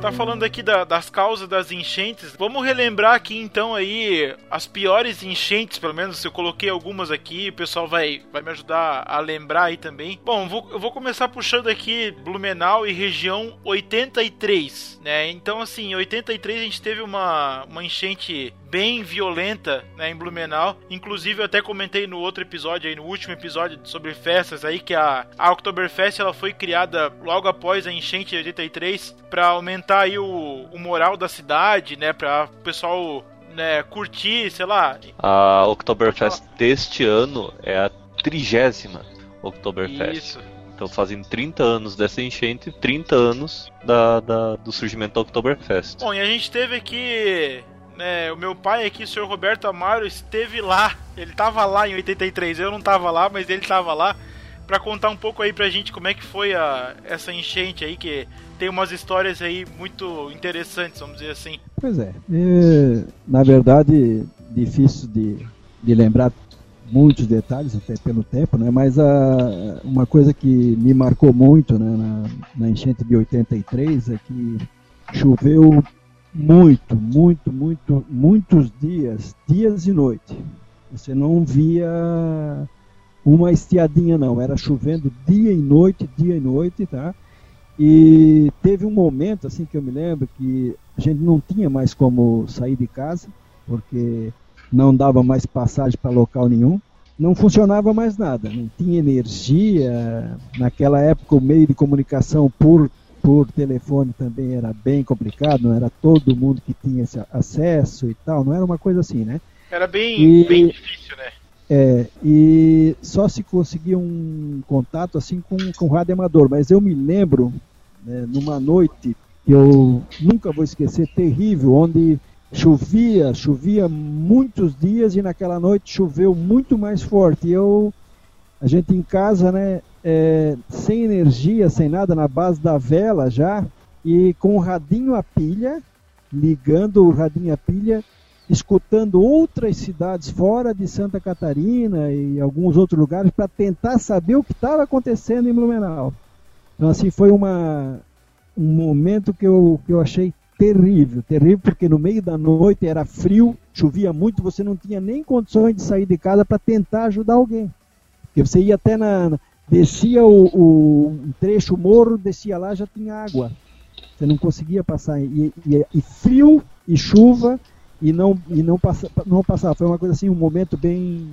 Tá falando aqui da- das causas das enchentes. Vamos relembrar aqui então aí as piores enchentes, pelo menos eu coloquei algumas aqui, o pessoal vai, vai me ajudar a lembrar aí também. Bom, vou, eu vou começar puxando aqui Blumenau e região 83, né? Então assim, em 83 a gente teve uma, uma enchente bem violenta né, em Blumenau. Inclusive eu até comentei no outro episódio aí, no último episódio sobre festas aí, que a, a Oktoberfest ela foi criada logo após a enchente de 83 para aumentar aí o, o moral da cidade, né? Para o pessoal né, curtir, sei lá. A Oktoberfest deste ano é a trigésima Oktoberfest. Isso. Então fazem 30 anos dessa enchente, 30 anos da, da- do surgimento da Oktoberfest. Bom, e a gente teve aqui. Né, o meu pai aqui, o senhor Roberto Amaro, esteve lá. Ele tava lá em 83. Eu não tava lá, mas ele tava lá. Pra contar um pouco aí pra gente como é que foi a, essa enchente aí, que tem umas histórias aí muito interessantes, vamos dizer assim. Pois é. É, na verdade, difícil de, de lembrar muitos detalhes, até pelo tempo, né? mas a, uma coisa que me marcou muito né, na, na enchente de 83 é que choveu muito, muito, muito, muitos dias, dias e noite. Você não via uma estiadinha não, era chovendo dia e noite, dia e noite, tá? E teve um momento assim que eu me lembro que a gente não tinha mais como sair de casa, porque não dava mais passagem para local nenhum. Não funcionava mais nada, não tinha energia. Naquela época o meio de comunicação por por telefone também era bem complicado, não era todo mundo que tinha esse acesso e tal, não era uma coisa assim, né? Era bem, E- bem difícil, né? É, e só se conseguia um contato assim com, com rádio amador, mas eu me lembro né, numa noite que eu nunca vou esquecer, terrível, onde chovia, chovia muitos dias e naquela noite choveu muito mais forte. E eu, a gente em casa, né, é, sem energia, sem nada, na base da vela já, e com o radinho a pilha, ligando o radinho a pilha, escutando outras cidades fora de Santa Catarina e alguns outros lugares para tentar saber o que estava acontecendo em Blumenau. Então assim foi uma, um momento que eu, que eu achei terrível, terrível porque no meio da noite era frio, chovia muito, você não tinha nem condições de sair de casa para tentar ajudar alguém. Porque você ia até na, descia o, o um trecho o morro, descia lá já tinha água. Você não conseguia passar e, e, e frio e chuva e não e não passa não passar. Foi uma coisa assim, um momento bem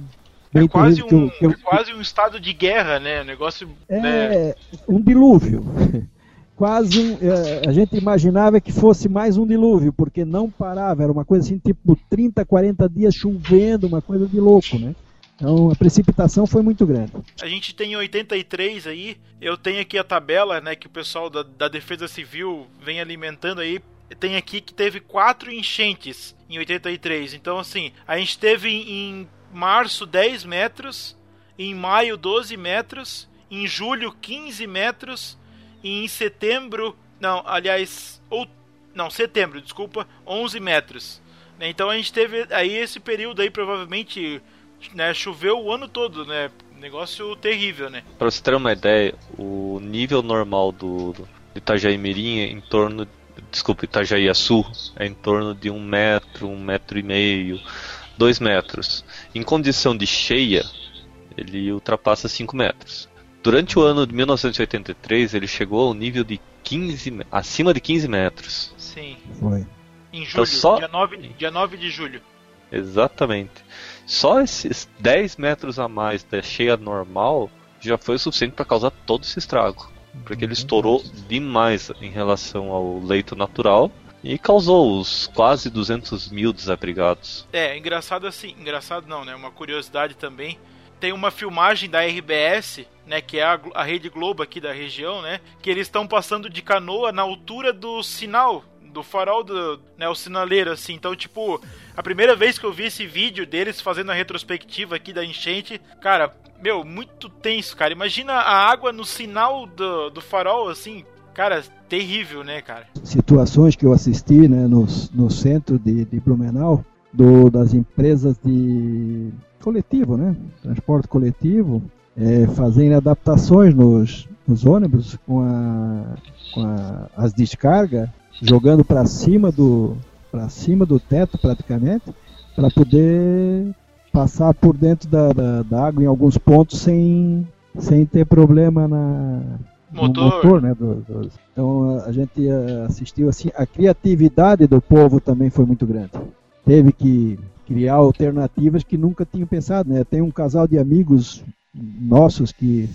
é quase, um, eu, eu, é quase um estado de guerra, né? Um negócio. É né? um dilúvio. quase um, é, a gente imaginava que fosse mais um dilúvio, porque não parava, era uma coisa assim, tipo 30, 40 dias chovendo, uma coisa de louco, né? Então a precipitação foi muito grande. A gente tem 83 aí, eu tenho aqui a tabela, né, que o pessoal da, da Defesa Civil vem alimentando aí. Tem aqui que teve quatro enchentes em 83. Então, assim, a gente teve em março 10 metros, em maio 12 metros, em julho 15 metros, e em setembro, não, aliás, ou não, setembro, desculpa, 11 metros. Então a gente teve aí esse período aí provavelmente né, choveu o ano todo, né? Negócio terrível, né? Pra você ter uma ideia, o nível normal do, do Itajaí Mirim é em torno. Desculpa, Itajaí Sul é em torno de um metro, um metro e meio, dois metros. Em condição de cheia, ele ultrapassa 5 metros. Durante o ano de 1983, ele chegou ao nível de 15, acima de 15 metros. Sim. Foi. Em então julho, então, só... dia, 9, dia 9 de julho. Exatamente. Só esses 10 metros a mais da cheia normal já foi o suficiente para causar todo esse estrago. Porque ele estourou demais em relação ao leito natural e causou os quase 200 mil desabrigados. É, engraçado assim, engraçado não, né? Uma curiosidade também. Tem uma filmagem da RBS, né, que é a, a Rede Globo aqui da região, né, que eles estão passando de canoa na altura do sinal do farol do, né, o sinaleiro, assim. Então, tipo, a primeira vez que eu vi esse vídeo deles fazendo a retrospectiva aqui da enchente, cara, meu, muito tenso, cara. Imagina a água no sinal do, do farol, assim, cara, terrível, né, cara? Situações que eu assisti, né, no, no centro de, de Blumenau, do, das empresas de coletivo, né, transporte coletivo, é, fazendo adaptações nos, nos ônibus com, a, com a, as descargas jogando para cima do para cima do teto praticamente para poder passar por dentro da, da, da, água em alguns pontos sem, sem ter problema na motor, motor né, do, do, então a gente assistiu assim a criatividade do povo também foi muito grande. Teve que criar alternativas que nunca tinham pensado né. Tem um casal de amigos nossos que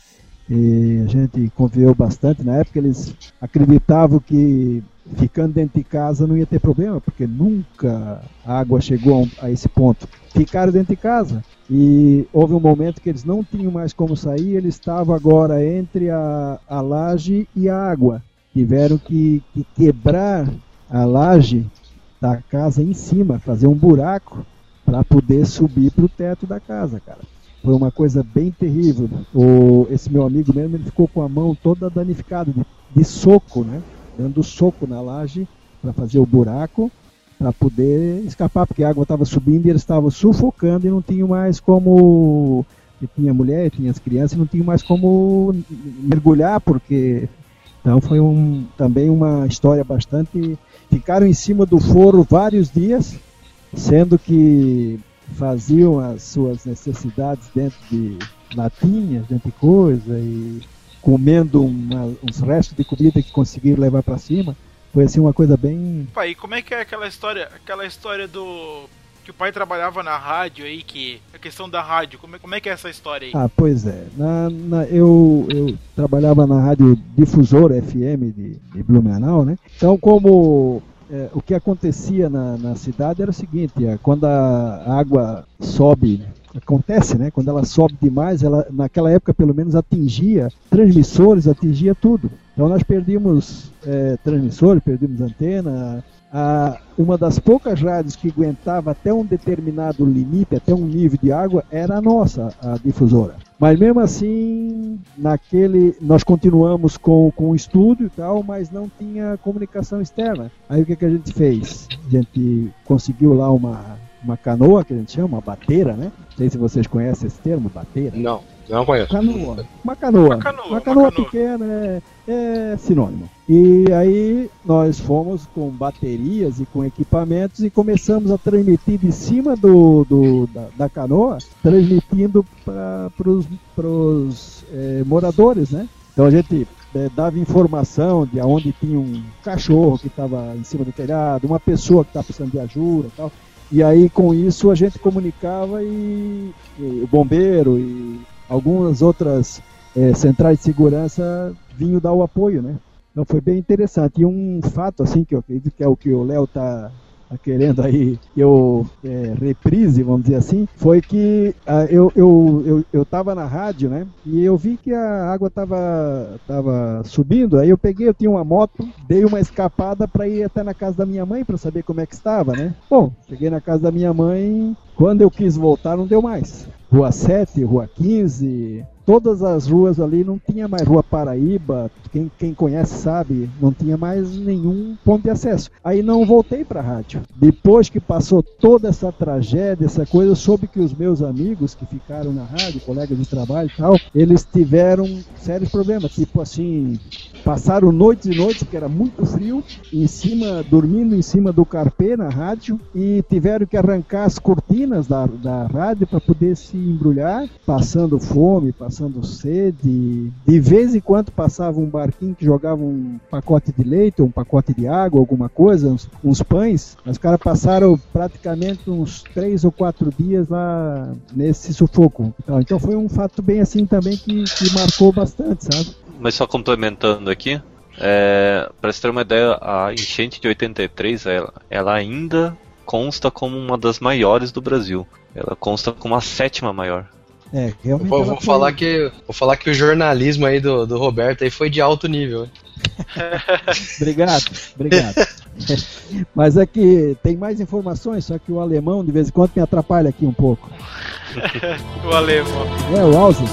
a gente conviveu bastante. Na época eles acreditavam que ficando dentro de casa não ia ter problema, porque nunca a água chegou a esse ponto. Ficaram dentro de casa e houve um momento que eles não tinham mais como sair, eles estavam agora entre a, a laje e a água. Tiveram que, que quebrar a laje da casa em cima, fazer um buraco para poder subir para o teto da casa, cara. Foi uma coisa bem terrível. O, esse meu amigo mesmo, ele ficou com a mão toda danificada de, de soco, né? Dando soco na laje para fazer o buraco para poder escapar, porque a água estava subindo e eles estavam sufocando e não tinham mais como. E tinha mulher, tinha as crianças, não tinham mais como mergulhar, porque. Então foi um, também uma história bastante. Ficaram em cima do foro vários dias, sendo que faziam as suas necessidades dentro de latinhas, dentro de coisa, e comendo uma, uns restos de comida que conseguiram levar para cima. Foi assim uma coisa bem. Pai, como é que é aquela história, aquela história do que o pai trabalhava na rádio aí, que a questão da rádio, como é, como é que é essa história aí? Ah, pois é. Na, na, eu, eu trabalhava na rádio difusora FM de, de Blumenau, né? Então, como é, o que acontecia na, na, cidade era o seguinte: é, quando a água sobe acontece, né? Quando ela sobe demais, ela naquela época pelo menos atingia transmissores, atingia tudo. Então nós perdemos é, transmissores, perdemos antena. A, uma das poucas rádios que aguentava até um determinado limite, até um nível de água, era a nossa, a difusora. Mas mesmo assim, naquele nós continuamos com, com o estúdio e tal, mas não tinha comunicação externa. Aí o que, que a gente fez? A gente conseguiu lá uma, uma canoa, que a gente chama, uma bateira, né? Não sei se vocês conhecem esse termo, bateira. Não, não conheço. Canoa. Uma canoa. Uma canoa, uma canoa, uma canoa. pequena é, é sinônimo. E aí nós fomos com baterias e com equipamentos e começamos a transmitir de cima do, do da, da, canoa, transmitindo para os é, moradores, né? Então a gente é, dava informação de onde tinha um cachorro que estava em cima do telhado, uma pessoa que estava precisando de ajuda e tal. E aí com isso a gente comunicava e, e o bombeiro e algumas outras é, centrais de segurança vinham dar o apoio, né? Então foi bem interessante. E um fato assim que eu acredito que é o que o Léo está tá querendo aí eu é, reprise, vamos dizer assim, foi que ah, eu, eu, eu, eu tava na rádio, né? E eu vi que a água tava, tava subindo, aí eu peguei, eu tinha uma moto, dei uma escapada para ir até na casa da minha mãe para saber como é que estava, né? Bom, cheguei na casa da minha mãe, quando eu quis voltar não deu mais. Rua 7, Rua 15, todas as ruas ali não tinha mais Rua Paraíba, quem, quem conhece sabe, não tinha mais nenhum ponto de acesso. Aí não voltei para a rádio. Depois que passou toda essa tragédia, essa coisa, eu soube que os meus amigos que ficaram na rádio, colegas de trabalho e tal, eles tiveram sérios problemas, tipo assim, passaram noites e noites, porque era muito frio, em cima, dormindo em cima do carpê na rádio, e tiveram que arrancar as cortinas da, da rádio para poder se embrulhar, passando fome, passando sede. De vez em quando passava um barquinho que jogava um pacote de leite, um pacote de água, alguma coisa, uns, uns pães. Os caras passaram praticamente uns três ou quatro dias lá nesse sufoco. Então, então foi um fato bem assim também que, que marcou bastante, sabe? Mas só complementando aqui, é, para você ter uma ideia, a enchente de 83 ela, ela ainda consta como uma das maiores do Brasil. Ela consta como a sétima maior. É, realmente. Vou, vou falar que, vou falar que o jornalismo aí do, do Roberto aí foi de alto nível. obrigado, obrigado. Mas é que tem mais informações, só que o alemão de vez em quando me atrapalha aqui um pouco. o alemão. É, o Alzi.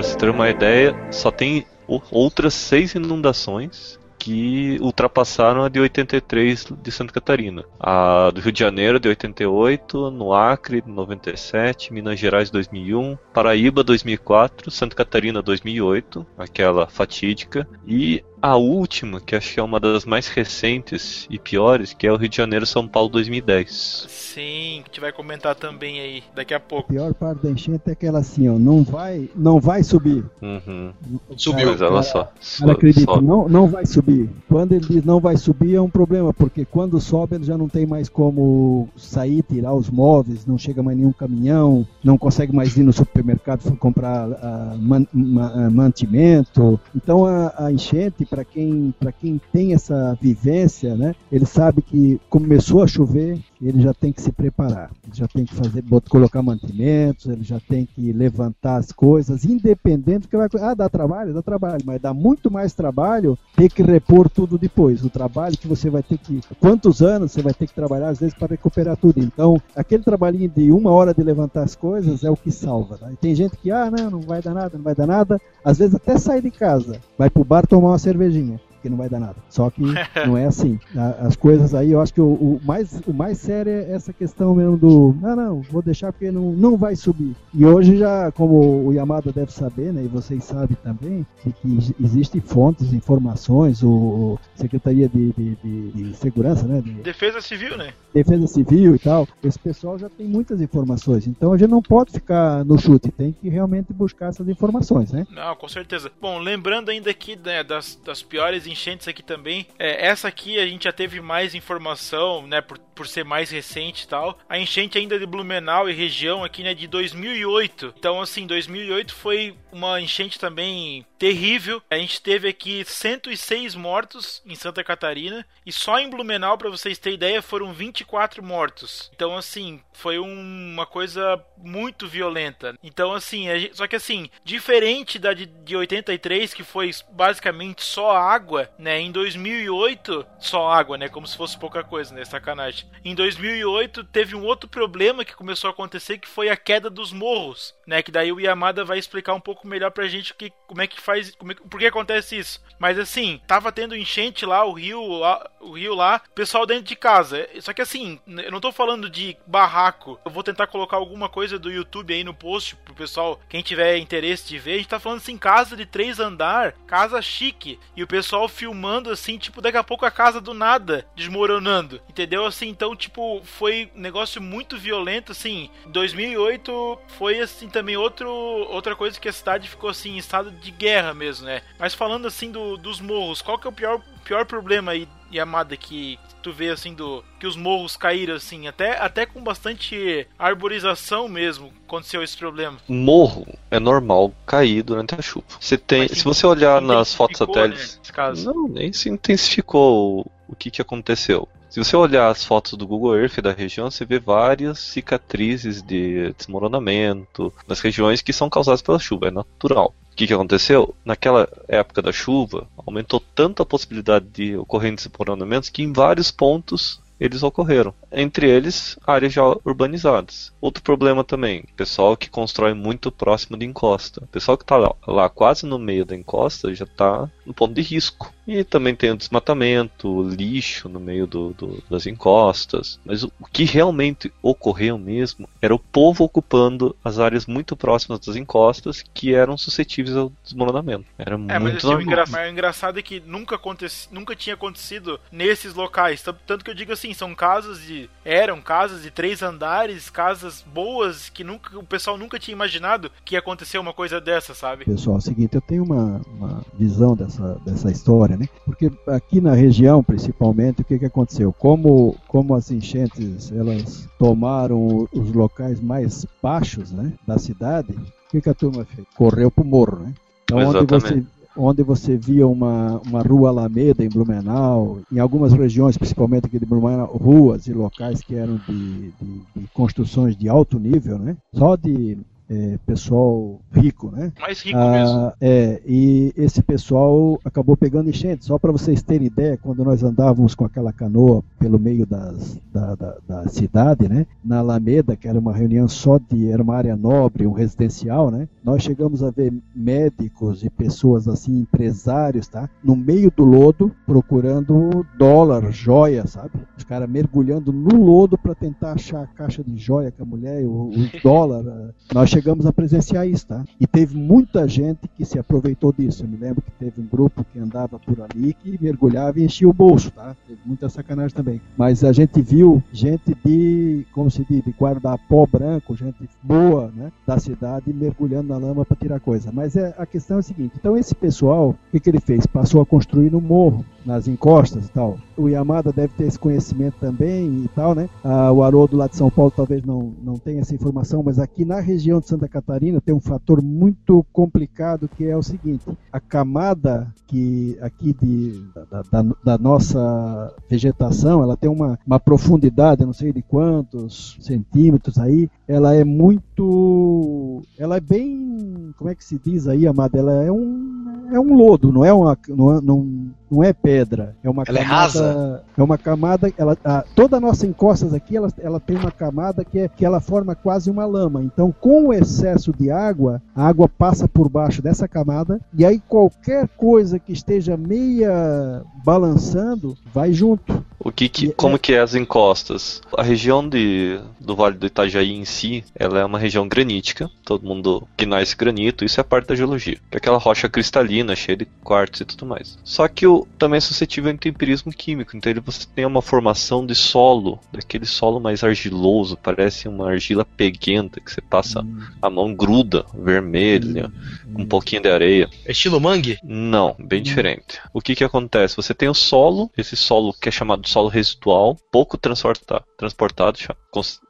Para você ter uma ideia, só tem outras seis inundações que ultrapassaram a de 83 de Santa Catarina. A do Rio de Janeiro de 88, no Acre 97, Minas Gerais 2001, Paraíba 2004, Santa Catarina 2008, aquela fatídica, e a última, que acho que é uma das mais recentes e piores, que é o Rio de Janeiro São Paulo 2010. Sim, que a gente vai comentar também aí daqui a pouco. A pior parte da enchente é aquela assim, ó, não vai, não vai subir. Uhum. Subiu. Mas olha só. Ela acredita, não, não vai subir. Quando ele diz não vai subir é um problema, porque quando sobe ele já não tem mais como sair, tirar os móveis, não chega mais nenhum caminhão, não consegue mais ir no supermercado comprar uh, man, uh, mantimento. Então a, a enchente para quem, quem tem essa vivência, né, ele sabe que começou a chover, ele já tem que se preparar, já tem que fazer, colocar mantimentos, ele já tem que levantar as coisas, independente do que vai. Ah, dá trabalho? Dá trabalho, mas dá muito mais trabalho ter que repor tudo depois. O trabalho que você vai ter que. Quantos anos você vai ter que trabalhar, às vezes, para recuperar tudo. Então, aquele trabalhinho de uma hora de levantar as coisas é o que salva. Né? Tem gente que, ah, não, não vai dar nada, não vai dar nada. Às vezes até sai de casa, vai pro bar tomar uma cervejinha que não vai dar nada. Só que não é assim. As coisas aí, eu acho que o, o, mais, o mais sério é essa questão mesmo do. Não, não, vou deixar porque não, não vai subir. E hoje já, como o Yamada deve saber, né, e vocês sabem também, que, que existem fontes, informações, o, o Secretaria de, de, de, de, Segurança, né? De, Defesa Civil, né? Defesa Civil e tal. Esse pessoal já tem muitas informações. Então a gente não pode ficar no chute, tem que realmente buscar essas informações, né? Não, com certeza. Bom, lembrando ainda aqui né, das, das piores enchentes aqui também. É, essa aqui a gente já teve mais informação, né, por, por ser mais recente e tal. A enchente ainda de Blumenau e região aqui, né, de 2008. Então, assim, 2008 foi uma enchente também terrível. A gente teve aqui 106 mortos em Santa Catarina e só em Blumenau, para vocês terem ideia, foram 24 mortos. Então, assim, foi um, uma coisa muito violenta. Então, assim, gente, só que assim, diferente da de, de 83, que foi basicamente só água, né? Em 2008, só água, né? Como se fosse pouca coisa, né? Sacanagem. Em 2008, teve um outro problema que começou a acontecer, que foi a queda dos morros, né? Que daí o Yamada vai explicar um pouco melhor pra gente que, como é que faz, como é, por que acontece isso. Mas assim, tava tendo enchente lá, o rio, lá, o rio lá, pessoal dentro de casa. Só que assim, eu não tô falando de barraco. Eu vou tentar colocar alguma coisa do YouTube aí no post pro pessoal, quem tiver interesse de ver. A gente tá falando assim, casa de três andar, casa chique. E o pessoal filmando assim, tipo, daqui a pouco a casa do nada desmoronando. Entendeu? Assim, então, tipo, foi um negócio muito violento, assim. 2008 foi assim também outro, outra coisa que a cidade ficou assim em estado de guerra mesmo, né? Mas falando assim do, dos morros, qual que é o pior, pior problema aí, Yamada, que tu vê assim do que os morros caíram assim, até, até com bastante arborização mesmo, aconteceu esse problema. Morro é normal cair durante a chuva. Você tem, se você olhar nas fotos satélites, né, não, nem se intensificou o, o que que aconteceu. Se você olhar as fotos do Google Earth da região, você vê várias cicatrizes de desmoronamento nas regiões que são causadas pela chuva, é natural. O que, que aconteceu? Naquela época da chuva, aumentou tanto a possibilidade de ocorrer desmoronamentos que em vários pontos eles ocorreram. Entre eles, áreas já urbanizadas. Outro problema também, pessoal que constrói muito próximo de encosta. Pessoal que está lá, lá, quase no meio da encosta já está no ponto de risco. E também tem o desmatamento, lixo no meio do, do, das encostas. Mas o, o, que realmente ocorreu mesmo era o povo ocupando as áreas muito próximas das encostas que eram suscetíveis ao desmoronamento. Era é, muito mas, assim, o, engra o engraçado é que nunca, aconteci, nunca tinha acontecido nesses locais. Tanto que eu digo assim, são casas de. eram casas de três andares, casas boas que nunca, o pessoal nunca tinha imaginado que ia acontecer uma coisa dessa, sabe? Pessoal, é o seguinte, eu tenho uma, uma visão dessa, dessa história, né? Porque aqui na região, principalmente, o que, que aconteceu? Como, como as enchentes elas tomaram os locais mais baixos né, da cidade, o que, que a turma fez? Correu pro morro, né? Então, onde você, onde você via uma, uma rua Alameda em Blumenau, em algumas regiões, principalmente aqui de Blumenau, ruas e locais que eram de, de, de construções de alto nível, né? Só de é, pessoal rico, né? Mais rico ah, mesmo. É, e esse pessoal acabou pegando enchente. Só para vocês terem ideia, quando nós andávamos com aquela canoa pelo meio das, da, da, da, cidade, né? Na Alameda, que era uma reunião só de. era uma área nobre, um residencial, né? Nós chegamos a ver médicos e pessoas assim, empresários, tá? No meio do lodo, procurando dólar, joia, sabe? Os caras mergulhando no lodo para tentar achar a caixa de joia que a mulher, o, o dólar. Nós chegamos a presenciar isso, tá? E teve muita gente que se aproveitou disso. Eu me lembro que teve um grupo que andava por ali que mergulhava e enchia o bolso, tá? Teve muita sacanagem também. Mas a gente viu gente de, como se diz, de guarda-pó branco, gente boa, né? Da cidade mergulhando na lama para tirar coisa. Mas é, a questão é a seguinte: então esse pessoal, o que, que ele fez? Passou a construir no morro nas encostas e tal. O Yamada deve ter esse conhecimento também e tal, né? Ah, o Haroldo lá de São Paulo talvez não, não tenha essa informação, mas aqui na região de Santa Catarina tem um fator muito complicado que é o seguinte: a camada que aqui de, da, da, da nossa vegetação, ela tem uma, uma profundidade, não sei de quantos centímetros aí, ela é muito, ela é bem, como é que se diz aí, Amada? Ela é um, é um lodo, não é uma, não, é, não, não é pedra, é uma ela camada, é rasa. é uma camada, ela, a, toda a nossa encostas aqui, ela, ela tem uma camada que é que ela forma quase uma lama. Então, com o excesso de água, a água passa por baixo dessa camada e aí qualquer coisa que esteja meia balançando vai junto. O que, que como que é as encostas? A região de, do Vale do Itajaí em si, ela é uma região granítica. Todo mundo que nasce granito, isso é parte da geologia. Que é aquela rocha cristalina, cheia de quartzo e tudo mais. Só que o, também é suscetível a temperismo químico. Então ele, você tem uma formação de solo, daquele solo mais argiloso, parece uma argila peguenta que você passa hum. a mão gruda, vermelha, hum. com um pouquinho de areia. É estilo mangue? Não, bem hum. diferente. O que que acontece? Você tem o solo, esse solo que é chamado solo residual, pouco transportado, transportado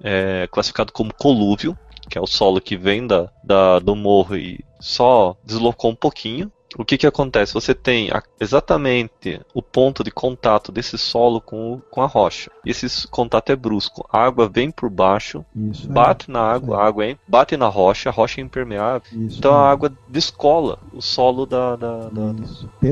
é, classificado como colúvio, que é o solo que vem da, da, do morro e só deslocou um pouquinho. O que, que acontece? Você tem a, exatamente o ponto de contato desse solo com, com a rocha. E esse contato é brusco. A água vem por baixo, isso bate é, na água, é. a água bate na rocha, a rocha é impermeável. Isso então é. a água descola o solo da, da, da,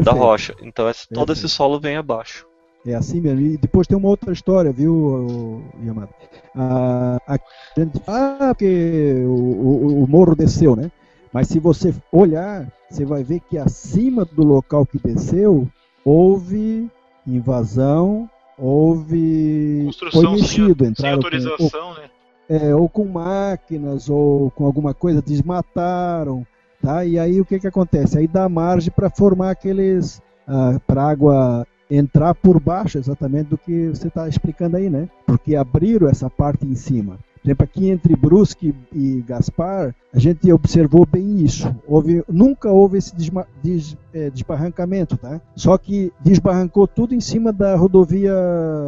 da rocha. Então esse, todo esse solo vem abaixo. É assim mesmo. E depois tem uma outra história, viu, Yamada? Ah, a gente fala que o, o, o, morro desceu, né? Mas se você olhar, você vai ver que acima do local que desceu, houve invasão, houve. Construção foi mexido, sem, sem autorização, com, ou, né? É, ou com máquinas, ou com alguma coisa, desmataram. Tá? E aí o que, que acontece? Aí dá margem para formar aqueles. Ah, para água entrar por baixo exatamente do que você está explicando aí, né? Porque abriram essa parte em cima. Exemplo, aqui entre Brusque e Gaspar, a gente observou bem isso. Houve, nunca houve esse desma, des, é, desbarrancamento, tá? Só que desbarrancou tudo em cima da rodovia,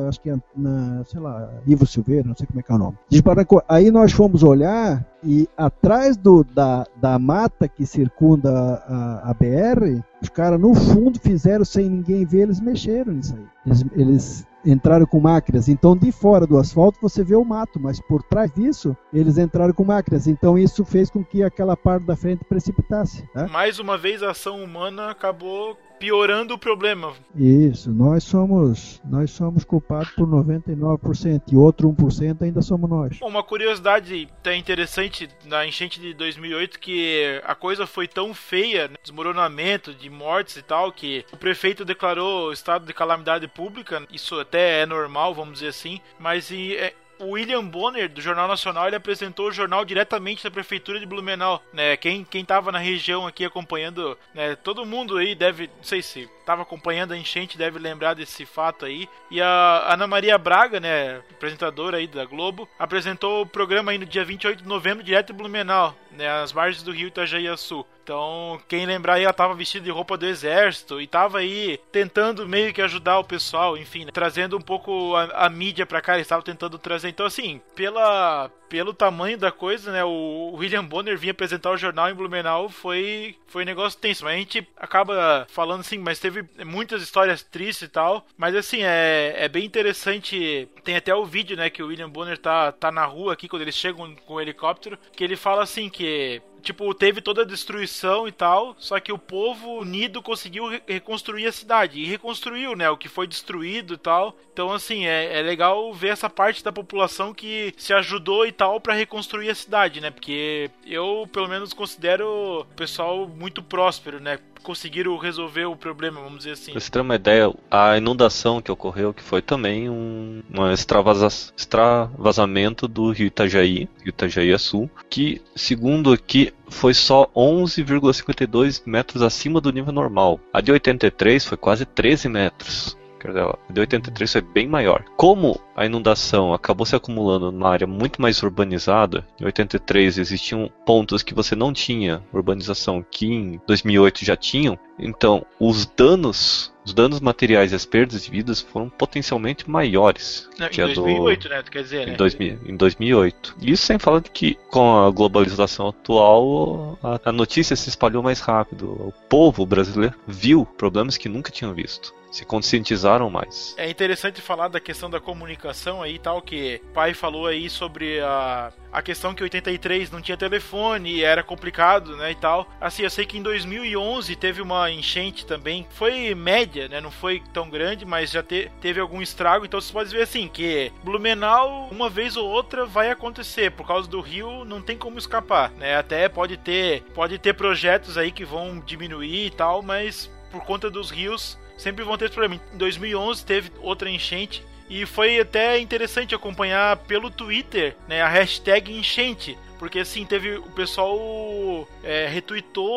acho que é na, sei lá, Ivo Silveira, não sei como é que é o nome. Desbarrancou. Aí nós fomos olhar e atrás do, da, da mata que circunda a, a BR, os caras no fundo fizeram sem ninguém ver, eles mexeram nisso aí. Eles, eles entraram com máquinas. Então, de fora do asfalto você vê o mato, mas por trás disso eles entraram com máquinas. Então, isso fez com que aquela parte da frente precipitasse. Né? Mais uma vez, a ação humana acabou piorando o problema. Isso, nós somos nós somos culpados por 99% e outro 1% ainda somos nós. Uma curiosidade até interessante na enchente de 2008 que a coisa foi tão feia, né, desmoronamento de mortes e tal, que o prefeito declarou estado de calamidade pública. Isso até é normal, vamos dizer assim, mas e, é, o William Bonner, do Jornal Nacional, ele apresentou o jornal diretamente da prefeitura de Blumenau, né? Quem, quem tava na região aqui acompanhando, né? Todo mundo aí deve, não sei se tava acompanhando a enchente deve lembrar desse fato aí. E a Ana Maria Braga, né, apresentadora aí da Globo, apresentou o programa aí no dia 28 de novembro, direto em Blumenau, né, às margens do rio Itajaí-Açu. Então, quem lembrar aí, ela tava vestida de roupa do exército e tava aí tentando meio que ajudar o pessoal, enfim, né, trazendo um pouco a, a mídia pra cá, eles estavam tentando trazer. Então, assim, pela, pelo tamanho da coisa, né, o William Bonner vinha apresentar o jornal em Blumenau, foi, foi um negócio tenso. Mas a gente acaba falando assim, mas teve muitas histórias tristes e tal. Mas assim, é, é bem interessante. Tem até o vídeo, né, que o William Bonner tá, tá na rua aqui, quando eles chegam com o helicóptero, que ele fala assim que tipo, teve toda a destruição e tal, só que o povo unido conseguiu re reconstruir a cidade. E reconstruiu, né? O que foi destruído e tal. Então, assim, é, é legal ver essa parte da população que se ajudou e tal para reconstruir a cidade, né? Porque eu, pelo menos, considero o pessoal muito próspero, né? Conseguiram resolver o problema, vamos dizer assim. Pra você ter uma ideia, a inundação que ocorreu, que foi também um uma extravasa, extravasamento do rio Itajaí, rio Itajaí Sul, que, segundo aqui, foi só 11,52 metros acima do nível normal. A de 83 foi quase 13 metros. De 83 foi bem maior. Como a inundação acabou se acumulando numa área muito mais urbanizada, em 83 existiam pontos que você não tinha urbanização que em 2008 já tinham, então os danos os danos materiais e as perdas de vidas foram potencialmente maiores. Não, em 2008, do... né? Quer dizer, em, né? Dois, em 2008. Isso sem falar de que com a globalização atual, a, a notícia se espalhou mais rápido. O povo brasileiro viu problemas que nunca tinham visto se conscientizaram mais. É interessante falar da questão da comunicação aí tal, que o pai falou aí sobre a, a questão que 83 não tinha telefone e era complicado, né, e tal. Assim, eu sei que em 2011 teve uma enchente também, foi média, né, não foi tão grande, mas já te, teve algum estrago, então você pode ver assim, que Blumenau, uma vez ou outra vai acontecer, por causa do rio não tem como escapar, né, até pode ter, pode ter projetos aí que vão diminuir e tal, mas por conta dos rios sempre vão ter esse problema. Em 2011 teve outra enchente. E foi até interessante acompanhar pelo Twitter, né, a hashtag enchente, porque assim, teve o pessoal é,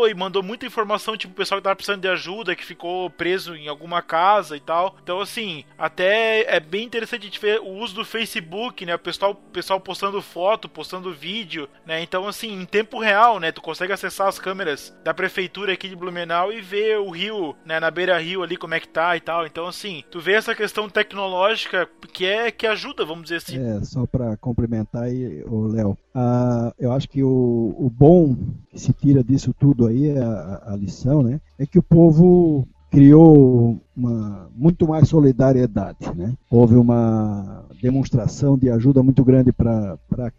e mandou muita informação, tipo, o pessoal que tava precisando de ajuda, que ficou preso em alguma casa e tal. Então, assim, até é bem interessante a gente ver o uso do Facebook, né? O pessoal, pessoal postando foto, postando vídeo, né? Então, assim, em tempo real, né? Tu consegue acessar as câmeras da prefeitura aqui de Blumenau e ver o rio, né? Na beira rio ali, como é que tá e tal. Então, assim, tu vê essa questão tecnológica que é que ajuda, vamos dizer assim. É, só para complementar aí, o Léo. Uh, eu acho que o, o bom que se tira disso tudo aí, a, a lição, né, é que o povo criou uma muito mais solidariedade, né? Houve uma demonstração de ajuda muito grande para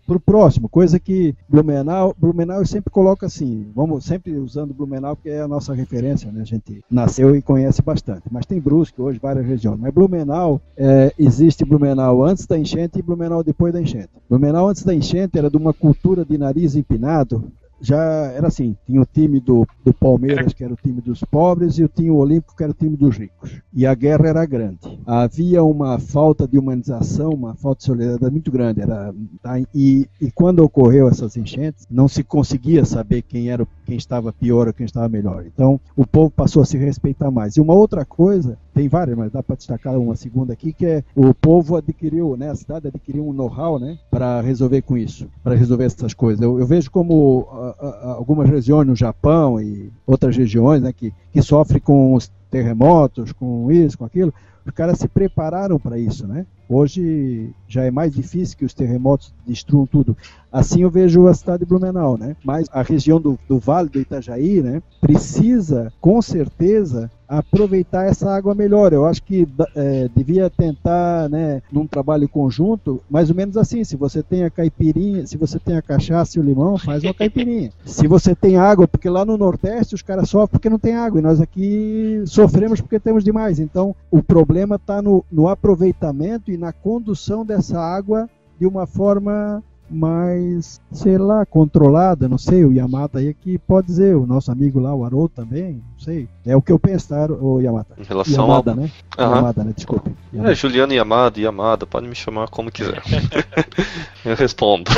o próximo, coisa que Blumenau, Blumenau sempre coloca assim, vamos sempre usando Blumenau porque é a nossa referência, né? A gente nasceu e conhece bastante, mas tem Brusque hoje várias regiões, mas Blumenau é, existe Blumenau antes da enchente e Blumenau depois da enchente. Blumenau antes da enchente era de uma cultura de nariz empinado, já era assim, tinha o time do, do Palmeiras, que era o time dos pobres, e o time Olímpico, que era o time dos ricos. E a guerra era grande. Havia uma falta de humanização, uma falta de solidariedade muito grande. Era, tá, e, e quando ocorreu essas enchentes, não se conseguia saber quem era quem estava pior ou quem estava melhor. Então, o povo passou a se respeitar mais. E uma outra coisa, tem várias, mas dá para destacar uma segunda aqui, que é o povo adquiriu, né, a cidade adquiriu um know-how, né, para resolver com isso, para resolver essas coisas. Eu, eu vejo como algumas regiões no Japão e outras regiões né, que, que sofrem com os terremotos, com isso, com aquilo, os caras se prepararam para isso, né? Hoje já é mais difícil que os terremotos destruam tudo. Assim eu vejo a cidade de Blumenau, né? Mas a região do, do Vale do Itajaí, né? Precisa, com certeza, aproveitar essa água melhor. Eu acho que é, devia tentar, né, num trabalho conjunto, mais ou menos assim. Se você tem a caipirinha, se você tem a cachaça e o limão, faz uma caipirinha. se você tem água, porque lá no Nordeste os caras sofrem porque não tem água e nós aqui sofremos porque temos demais. Então o problema está no, no aproveitamento e na condução dessa água de uma forma mais, sei lá, controlada, não sei, o Yamata aí que pode dizer, o nosso amigo lá, o Haroldo também, não sei. É o que eu penso, tá, o Yamata? Em relação Yamada, ao... né? Uhum. Yamada, né? Desculpe. É, Yamada. É, Juliano Yamada, Yamada, pode me chamar como quiser. eu respondo.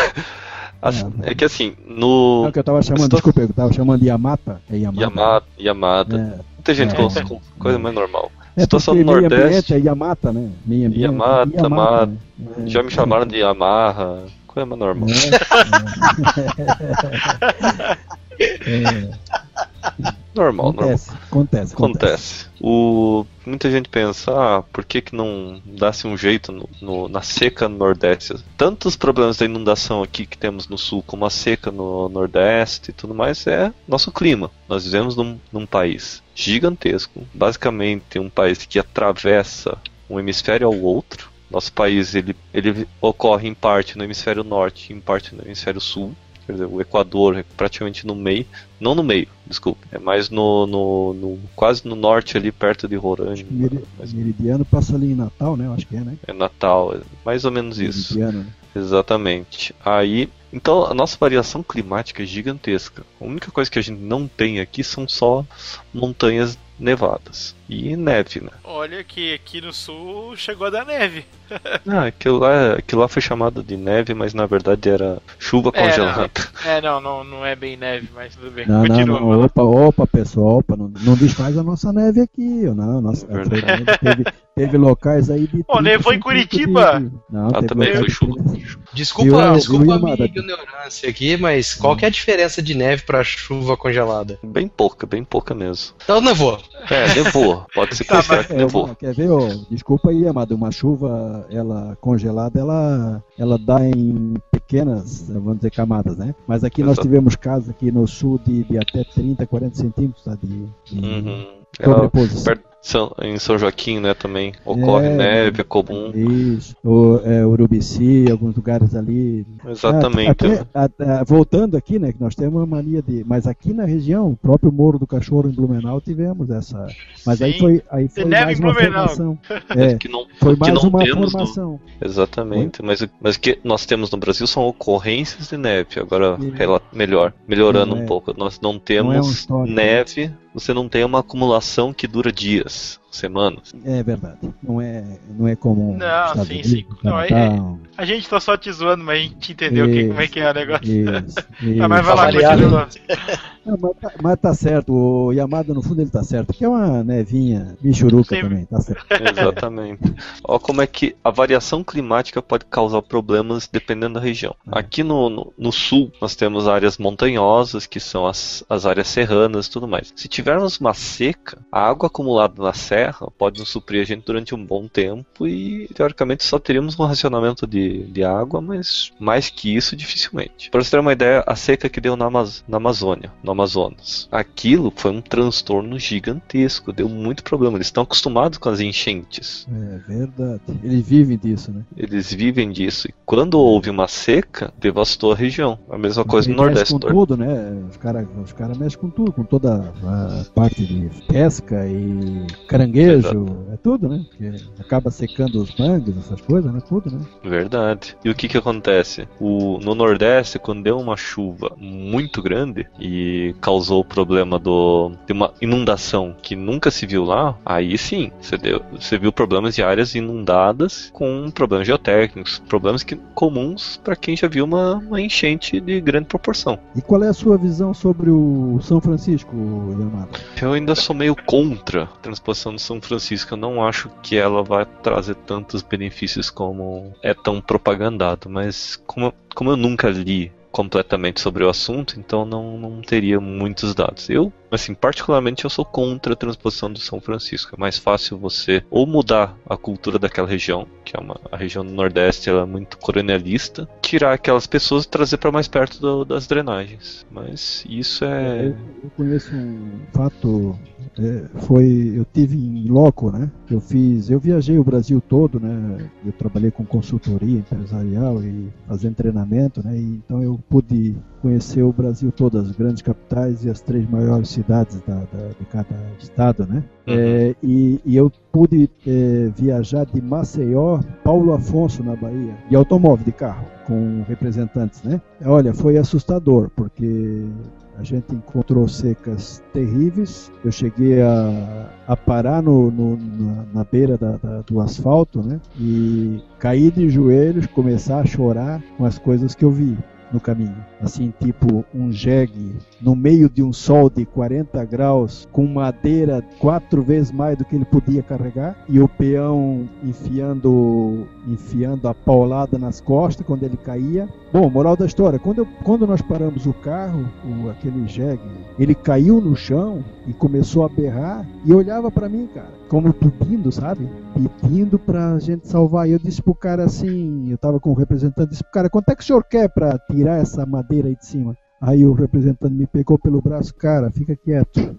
Assim, é, é, que assim, no. Não, que eu tava chamando, Estou... desculpa, eu tava chamando de Yamata. É Yamada. Yamada, Yamada. É. Muita gente é, com coisa mais normal. É Situação no Nordeste. É Yamata, né? Meio ambiente, Yamata, Yamata, Yamata né? Já me chamaram de Yamaha coisa normal. É, Normal, acontece, normal. Acontece, acontece. acontece. O, muita gente pensa, ah, por que, que não dá-se um jeito no, no, na seca no Nordeste? Tantos problemas da inundação aqui que temos no Sul, como a seca no Nordeste e tudo mais, é nosso clima. Nós vivemos num, num país gigantesco, basicamente um país que atravessa um hemisfério ao outro, nosso país ele, ele ocorre em parte no hemisfério norte, em parte no hemisfério sul. Quer dizer, o Equador é praticamente no meio, não no meio, desculpe, é mais no, no, no quase no norte ali perto de Roraima. Meri, Meridiano passa ali em Natal, né? Eu acho que é, né? É Natal, é mais ou menos isso. Meridiano, né? Exatamente. Aí, então a nossa variação climática é gigantesca. A única coisa que a gente não tem aqui são só montanhas nevadas. E neve, né? Olha que aqui no sul chegou a dar neve. ah, aquilo lá, aquilo lá foi chamado de neve, mas na verdade era chuva é, congelada. Não, é, não, não, não é bem neve, mas tudo bem. Não, Continua, não, não. Opa, opa, pessoal, opa, não, não desfaz a nossa neve aqui. Não, nossa, é teve, teve locais aí de. Pô, nevou em Curitiba! De... Não, ah, também foi chuva. Desculpa, eu, desculpa a minha ignorância aqui, mas qual que é a diferença de neve pra chuva congelada? Bem pouca, bem pouca mesmo. Então nevou. É, nevou. Pode ser tá, que nevou. Quer ver, ó, desculpa aí, amado, uma chuva ela congelada, ela, ela dá em pequenas, vamos dizer, camadas, né? Mas aqui Exato. nós tivemos casos aqui no sul de, de até 30, 40 centímetros tá, de, de uhum. sobreposição. Ela, são, em São Joaquim, né, também ocorre é, neve, é comum. Isso, o, é, Urubici, alguns lugares ali. Exatamente. voltando aqui, né, que nós temos uma mania de... Mas aqui na região, o próprio Morro do Cachorro em Blumenau, tivemos essa... Mas Sim. aí foi, aí foi mais uma formação. É, que não, foi mais uma formação. No... Exatamente, mas, mas o que nós temos no Brasil são ocorrências de neve. Agora, e... melhor, melhorando um é. pouco. Nós não temos não é um neve você não tem uma acumulação que dura dias. Semanas. É verdade. Não é, não é como. Não, sim, Unidos, sim. Não, é- A gente tá só te zoando, mas a gente entendeu que, Isso. como é que é o negócio. Isso, Ah, mas isso. vai lá, continua. Não, mas, tá, mas tá certo, o Yamada no fundo ele tá certo, que é uma nevinha bichuruca Sim. também, tá certo. Exatamente. Olha como é que a variação climática pode causar problemas dependendo da região. É. Aqui no, no, no sul, nós temos áreas montanhosas, que são as, as áreas serranas e tudo mais. Se tivermos uma seca, a água acumulada na serra pode nos suprir a gente durante um bom tempo e, teoricamente, só teríamos um racionamento de, de água, mas mais que isso, dificilmente. Para você ter uma ideia, a seca que deu na, Amaz- na Amazônia, no Amazonas, aquilo foi um transtorno gigantesco, deu muito problema. Eles estão acostumados com as enchentes. É verdade. Eles vivem disso, né? Eles vivem disso. E quando houve uma seca, devastou a região. A mesma coisa no Nordeste. com tudo, né? Os caras os cara mexem com tudo, com toda a parte de pesca e caranguejo, é tudo, né? Porque acaba secando os mangues, essas coisas, né? Tudo, né? Verdade. E o que que acontece? O, no Nordeste, quando deu uma chuva muito grande e causou o problema do, de uma inundação que nunca se viu lá, aí sim, você, deu, você viu problemas de áreas inundadas com problemas geotécnicos, problemas que, comuns para quem já viu uma, uma enchente de grande proporção. E qual é a sua visão sobre o São Francisco, Yamada? Eu ainda sou meio contra a transposição do São Francisco. Eu não acho que ela vai trazer tantos benefícios como é tão propagandado. Mas como, como eu nunca li completamente sobre o assunto, então não, não teria muitos dados. Eu, assim, particularmente eu sou contra a transposição do São Francisco. É mais fácil você ou mudar a cultura daquela região, que é uma a região do Nordeste, ela é muito colonialista, tirar aquelas pessoas e trazer para mais perto do- das drenagens. Mas isso é Eu, eu conheço um fato, foi, eu tive em loco, né? Eu fiz, eu viajei o Brasil todo, né? Eu trabalhei com consultoria empresarial e fazendo treinamento, né? E, então eu pude conhecer o Brasil todo, as grandes capitais e as três maiores cidades da, da- de cada estado, né? Uhum. É, e, e eu pude é, viajar de Maceió, Paulo Afonso na Bahia, de automóvel, de carro, com representantes, né? Olha, foi assustador, porque a gente encontrou secas terríveis. Eu cheguei a, a parar no, no- na, na beira da- da- do asfalto, né? E cair de joelhos, começar a chorar com as coisas que eu vi no caminho. Assim, tipo um jegue no meio de um sol de 40 graus, com madeira quatro vezes mais do que ele podia carregar, e o peão enfiando, enfiando a paulada nas costas quando ele caía. Bom, moral da história, quando, eu- quando nós paramos o carro, o, aquele jegue, ele caiu no chão e começou a berrar e olhava para mim, cara, como pedindo, sabe? Pedindo pra gente salvar. E eu disse pro cara assim, eu tava com o representante, disse pro cara, quanto é que o senhor quer pra tirar essa madeira aí de cima? Aí o representante me pegou pelo braço, cara, fica quieto.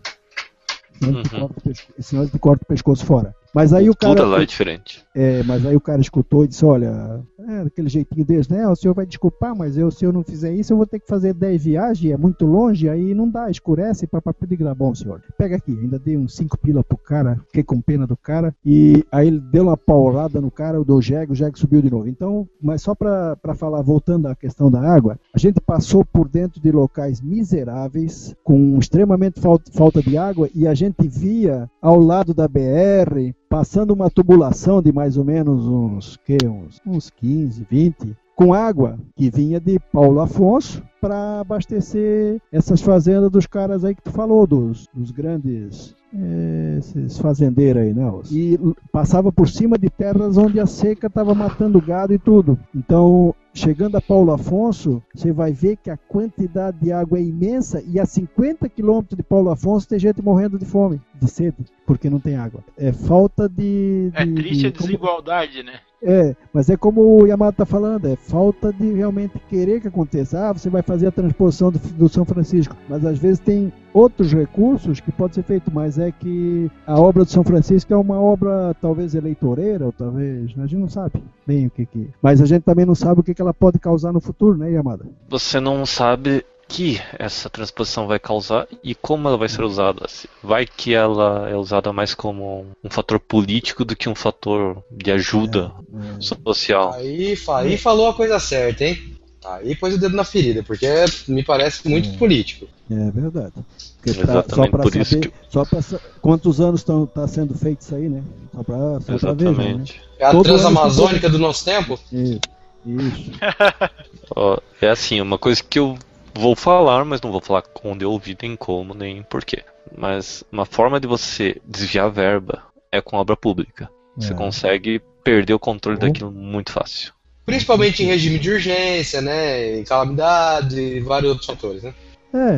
Senão, Uhum. senão ele te corta o pescoço fora. Mas aí o cara. Tudo lá é diferente. É, mas aí o cara escutou e disse, olha, é daquele jeitinho deles, né? O senhor vai desculpar, mas eu, se eu não fizer isso, eu vou ter que fazer 10 viagens, é muito longe, aí não dá, escurece, papapá, digo, "Ah, bom, senhor, pega aqui, ainda dei uns 5 pila pro cara, fiquei com pena do cara, e aí ele deu uma paulada no cara, do jegue, o jegue subiu de novo. Então, mas só pra, pra falar, voltando à questão da água, a gente passou por dentro de locais miseráveis, com extremamente falta, falta de água, e a gente via ao lado da BR, passando uma tubulação de mais ou menos uns, que, uns, uns 15, 20, com água que vinha de Paulo Afonso para abastecer essas fazendas dos caras aí que tu falou, dos, dos grandes eh, esses fazendeiros aí, né? os- E passava por cima de terras onde a seca estava matando gado e tudo. Então, chegando a Paulo Afonso, você vai ver que a quantidade de água é imensa e a 50 quilômetros de Paulo Afonso tem gente morrendo de fome, de sede, porque não tem água. É falta de. É de- triste a de- como- desigualdade, né? É, mas é como o Yamato está falando, é falta de realmente querer que aconteça. Ah, você vai fazer a transposição do, do São Francisco, mas às vezes tem outros recursos que pode ser feito, mas é que a obra do São Francisco é uma obra talvez eleitoreira, ou talvez, a gente não sabe bem o que que... Mas a gente também não sabe o que que ela pode causar no futuro, né, Yamada? Você não sabe que essa transposição vai causar e como ela vai ser usada. Vai que ela é usada mais como um fator político do que um fator de ajuda É, social. Aí, aí falou a coisa certa, hein? Aí pôs o dedo na ferida, porque me parece muito É. político. É verdade. Porque Exatamente, só para por saber, isso que- só pra quantos anos estão tá sendo feito isso aí, né? Só para só pra ver, né? Exatamente. É a Todo transamazônica do nosso tempo? Isso. Isso. Ó, é assim, uma coisa que eu vou falar, mas não vou falar onde eu ouvi, nem como, nem porquê. Mas uma forma de você desviar verba é com obra pública. Você É. consegue perder o controle Uhum. daquilo muito fácil. Principalmente em regime de urgência, né? Em calamidade e vários outros fatores, né? É,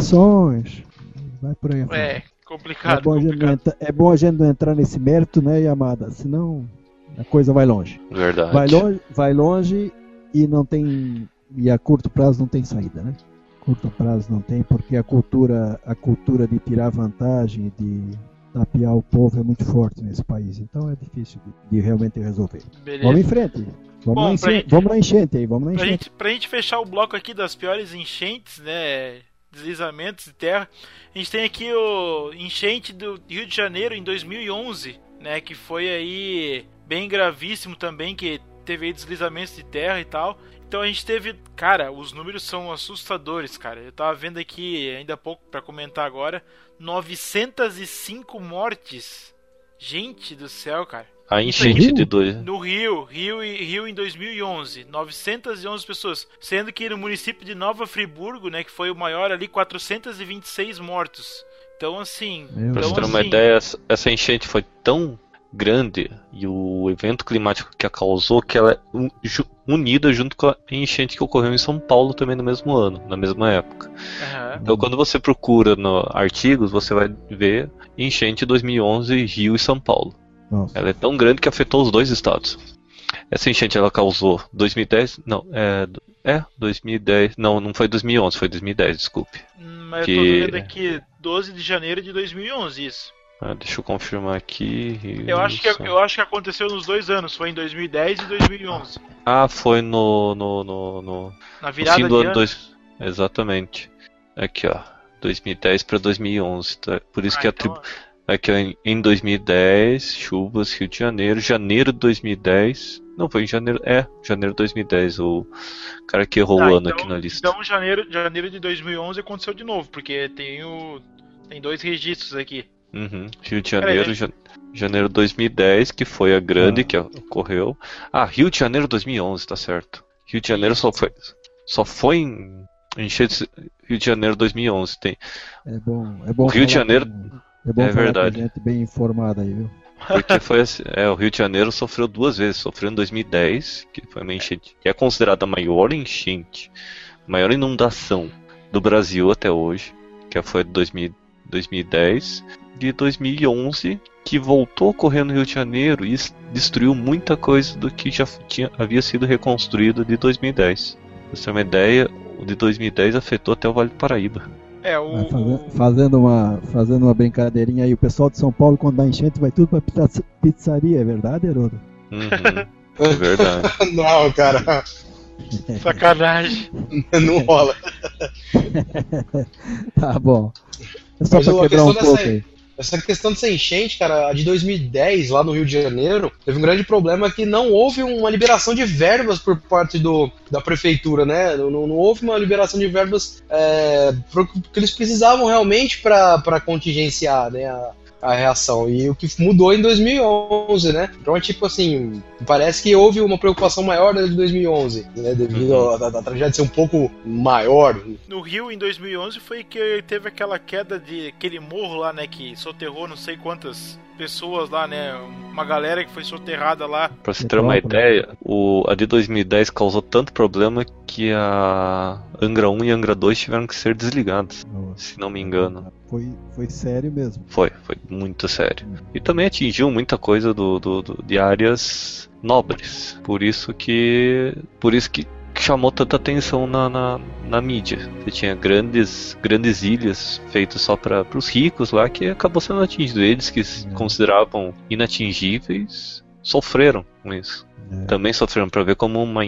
licitações. Vai por aí. É, É complicado, bom, a gente não complicado. entra- é bom a gente não entrar nesse mérito, né, Yamada? Senão a coisa vai longe. Verdade. Vai longe, vai longe e não tem e a curto prazo não tem saída, né? Curto prazo não tem porque a cultura a cultura de tirar vantagem de tapear o povo é muito forte nesse país, então é difícil de, de realmente resolver. Beleza. Vamos em frente. Vamos, Bom, pra cima- gente- vamos lá enchente aí, vamos lá Pra enchente. gente, pra gente fechar o bloco aqui das piores enchentes, né? Deslizamentos de terra, a gente tem aqui o enchente do Rio de Janeiro em 2011, né? Que foi aí bem gravíssimo também, que teve deslizamentos de terra e tal. Então a gente teve, cara, os números são assustadores, cara. Eu tava vendo aqui ainda há pouco pra comentar agora, 905 mortes. Gente do céu, cara. A enchente Rio? de dois. No Rio, Rio, e- Rio em 2011, 911 pessoas, sendo que no município de Nova Friburgo, né, que foi o maior ali, 426 mortos. Então assim, Meu Pra então, você ter uma assim, ideia, essa- enchente foi tão grande e o evento climático que a causou que ela é unida junto com a enchente que ocorreu em São Paulo também no mesmo ano, na mesma época. aham. Então, quando você procura no artigos, você vai ver enchente 2011 Rio e São Paulo. Nossa. Ela é tão grande que afetou os dois estados. Essa enchente ela causou 2010, não, é, é 2010, não, não foi 2011, foi 2010, desculpe. Hum, Mas que- eu tô vendo aqui 12 de janeiro de 2011 isso. Ah, deixa eu confirmar aqui. Eu acho que eu acho que aconteceu nos dois anos, foi em 2010 e 2011. Ah, foi no no, no, no, Na no virada fim de do ano ano. dois, exatamente. Aqui, ó, 2010 para 2011. Tá? Por isso Ah, que a então, tribo Aqui ó, em- em 2010, chuvas, Rio de Janeiro, janeiro de 2010. Não, foi em janeiro. É, janeiro de 2010. O cara que errou Ah, o ano então- aqui na lista. Então janeiro, janeiro de 2011 aconteceu de novo, porque tem o tem dois registros aqui. Uhum. Rio de Janeiro, ja- janeiro de 2010, que foi a grande Ah. que ocorreu. Ah, Rio de Janeiro 2011, tá certo. Rio de Janeiro só foi. Só foi em. Enchentes Rio de Janeiro 2011. Tem, É bom, é bom O Rio de Janeiro- com- é bom é falar verdade. gente bem informada aí, viu? Porque foi assim, é, o Rio de Janeiro sofreu duas vezes. Sofreu em 2010, que foi uma enchente, que é considerada a maior enchente, maior inundação do Brasil até hoje, que foi de 2000, 2010, de 2011, que voltou a ocorrer no Rio de Janeiro e es- destruiu muita coisa do que já tinha, havia sido reconstruído de 2010. Pra você ter uma ideia, o de 2010 afetou até o Vale do Paraíba. É, o, fazendo, uma, fazendo uma brincadeirinha aí, o pessoal de São Paulo, quando dá enchente, vai tudo pra pizza- pizzaria, é verdade, Herodo? Uhum, é verdade. Não, cara, sacanagem. não rola. Tá bom. É só Mas pra quebrar um pouco dessa- aí. Essa questão dessa enchente, cara, a de 2010, lá no Rio de Janeiro, teve um grande problema que não houve uma liberação de verbas por parte do, da prefeitura, né? Não, não houve uma liberação de verbas é, que eles precisavam realmente para contingenciar né, a, a reação. E o que mudou em 2011, né? Então é tipo assim, parece que houve uma preocupação maior da de 2011, né? Devido à à tragédia ser um pouco maior. No Rio, em 2011, foi que teve aquela queda de aquele morro lá, né? Que soterrou não sei quantas pessoas lá, né? Uma galera que foi soterrada lá. Pra você ter uma Metrópole. ideia, o, a de 2010 causou tanto problema que a Angra 1 e Angra 2 tiveram que ser desligadas, se não me engano. Foi, foi sério mesmo. Foi, foi muito sério. E também atingiu muita coisa do, do- do- de áreas nobres. Por isso que. Por isso que chamou tanta atenção na, na, na mídia. Você tinha grandes, grandes ilhas feitas só para os ricos lá que acabou sendo atingido. Eles que se É. consideravam inatingíveis sofreram com isso. É. Também sofreram para ver como uma,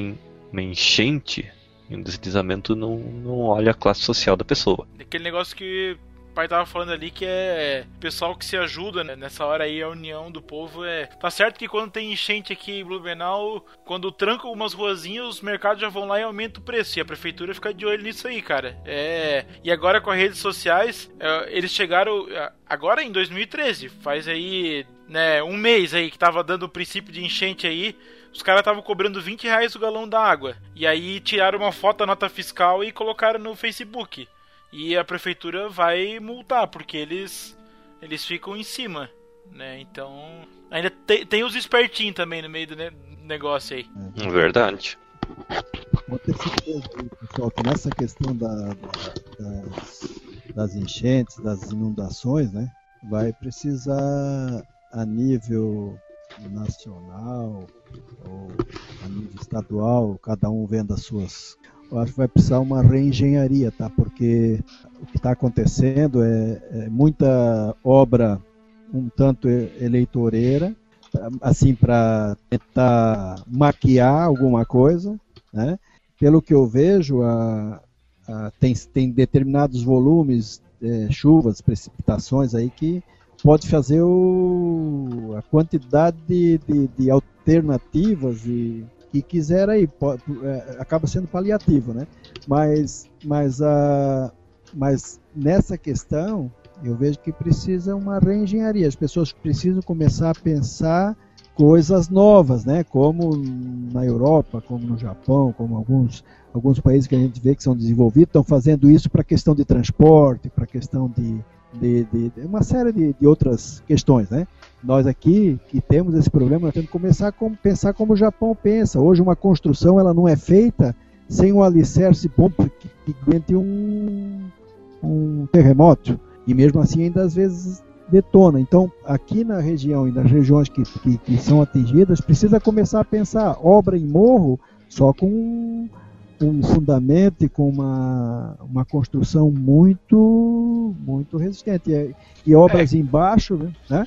uma enchente e um deslizamento não, não olha a classe social da pessoa. Aquele negócio que pai tava falando ali que é pessoal que se ajuda né? nessa hora aí, a união do povo é. Tá certo que quando tem enchente aqui em Blumenau, quando trancam umas ruazinhas, os mercados já vão lá e aumentam o preço. E a prefeitura fica de olho nisso aí, cara. É. E agora com as redes sociais, é, eles chegaram. Agora em 2013, faz aí né, um mês aí que tava dando o princípio de enchente aí, os caras estavam cobrando 20 reais o galão da água. E aí tiraram uma foto da nota fiscal e colocaram no Facebook. E a prefeitura vai multar, porque eles eles ficam em cima, né? Então, ainda tem, tem os espertinhos também no meio do ne negócio aí. É verdade. Pode ter certeza, pessoal, que nessa questão da, da, das, das enchentes, das inundações, né? Vai precisar a nível nacional ou a nível estadual, cada um vendo as suas. Eu acho que vai precisar uma reengenharia, tá? Porque o que está acontecendo é, é, muita obra um tanto eleitoreira, assim para tentar maquiar alguma coisa, né? Pelo que eu vejo, a, a, tem, tem determinados volumes, é, chuvas, precipitações aí que pode fazer o, a quantidade de, de, de alternativas e que quiser aí pode, é, acaba sendo paliativo, né? Mas, mas, a, mas nessa questão eu vejo que precisa uma reengenharia. As pessoas precisam começar a pensar coisas novas, né? Como na Europa, como no Japão, como alguns alguns países que a gente vê que são desenvolvidos estão fazendo isso para questão de transporte, para questão de de, de, de uma série de, de, outras questões, né? Nós aqui que temos esse problema, nós temos que começar a pensar como o Japão pensa. Hoje uma construção ela não é feita sem um alicerce bom que, que aguente um, um terremoto e mesmo assim ainda às vezes detona. Então, aqui na região e nas regiões que, que, que, são atingidas, precisa começar a pensar obra em morro só com um fundamento e com uma, uma construção muito muito resistente. E, e obras é. embaixo, né?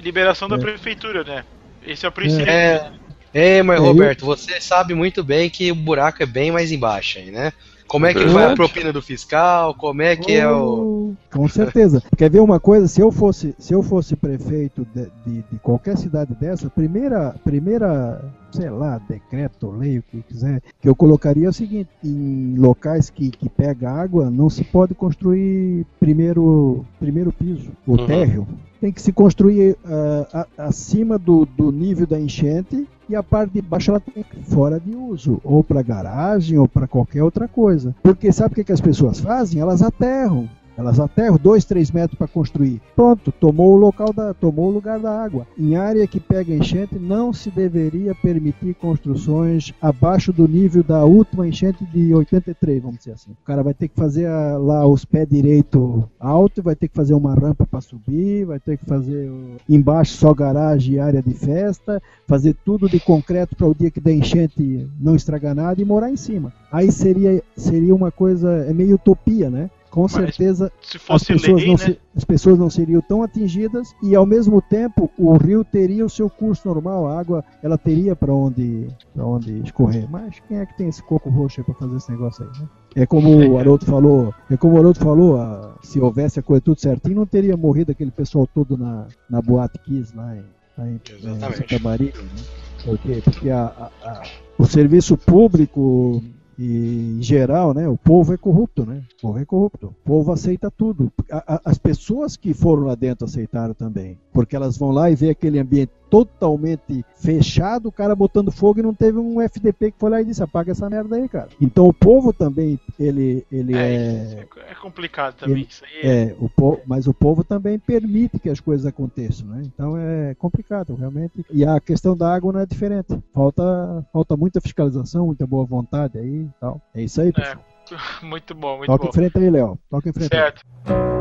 Liberação da é. prefeitura, né? Esse é o princípio. É, é mas Roberto, você sabe muito bem que o buraco é bem mais embaixo aí, né? Como é que vai a propina do fiscal? Como é que oh, é o. Com certeza. Quer ver uma coisa? Se eu fosse, se eu fosse prefeito de, de, de qualquer cidade dessa, primeira, primeira, sei lá, decreto, lei, o que quiser, que eu colocaria é o seguinte: em locais que, que pega água, não se pode construir primeiro, primeiro piso, o uhum. térreo tem que se construir uh, a, acima do, do nível da enchente e a parte de baixo ela tem fora de uso, ou para garagem ou para qualquer outra coisa. Porque sabe o que, que as pessoas fazem? Elas aterram. Elas aterram 2, 3 metros para construir. Pronto, tomou o local da, tomou o lugar da água. Em área que pega enchente, não se deveria permitir construções abaixo do nível da última enchente de 83, vamos dizer assim. O cara vai ter que fazer a, lá os pés direito alto, vai ter que fazer uma rampa para subir, vai ter que fazer o, embaixo só garagem e área de festa, fazer tudo de concreto para o dia que der enchente não estragar nada e morar em cima. Aí seria seria uma coisa é meio utopia, né? Com Mas certeza as pessoas, lei, não né? se, as pessoas não seriam tão atingidas e ao mesmo tempo o rio teria o seu curso normal, a água ela teria para onde, onde escorrer. Mas quem é que tem esse coco roxo para fazer esse negócio aí, né? É como o Haroldo falou, é como o Haroldo falou, a, se houvesse a coisa tudo certinho, não teria morrido aquele pessoal todo na, na Boate Kiss lá em, lá em, em Santa Maria, né? Porque, porque a, a, a, o serviço público e, em geral, né, o povo é corrupto, né? O povo é corrupto. O povo aceita tudo. A, a, as pessoas que foram lá dentro aceitaram também. Porque elas vão lá e vê aquele ambiente totalmente fechado, o cara botando fogo e não teve um FDP que foi lá e disse, apaga essa merda aí, cara. Então o povo também, ele, ele é... É, é complicado também ele, isso aí. É, o povo, mas o povo também permite que as coisas aconteçam, né? Então é complicado, realmente. E a questão da água não é diferente. Falta, falta muita fiscalização, muita boa vontade aí e tal. É isso aí, é, pessoal. É, muito bom, muito Toca bom. em frente aí, Léo. Toca em frente certo. Aí.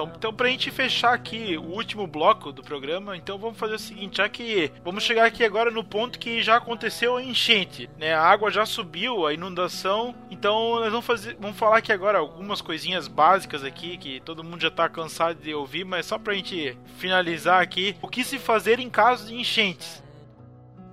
Então, Então, pra gente fechar aqui o último bloco do programa, então vamos fazer o seguinte, já que vamos chegar aqui agora no ponto que já aconteceu a enchente, né? A água já subiu, a inundação. Então, nós vamos fazer, vamos falar aqui agora algumas coisinhas básicas aqui que todo mundo já tá cansado de ouvir, mas só pra gente finalizar aqui, o que se fazer em caso de enchentes?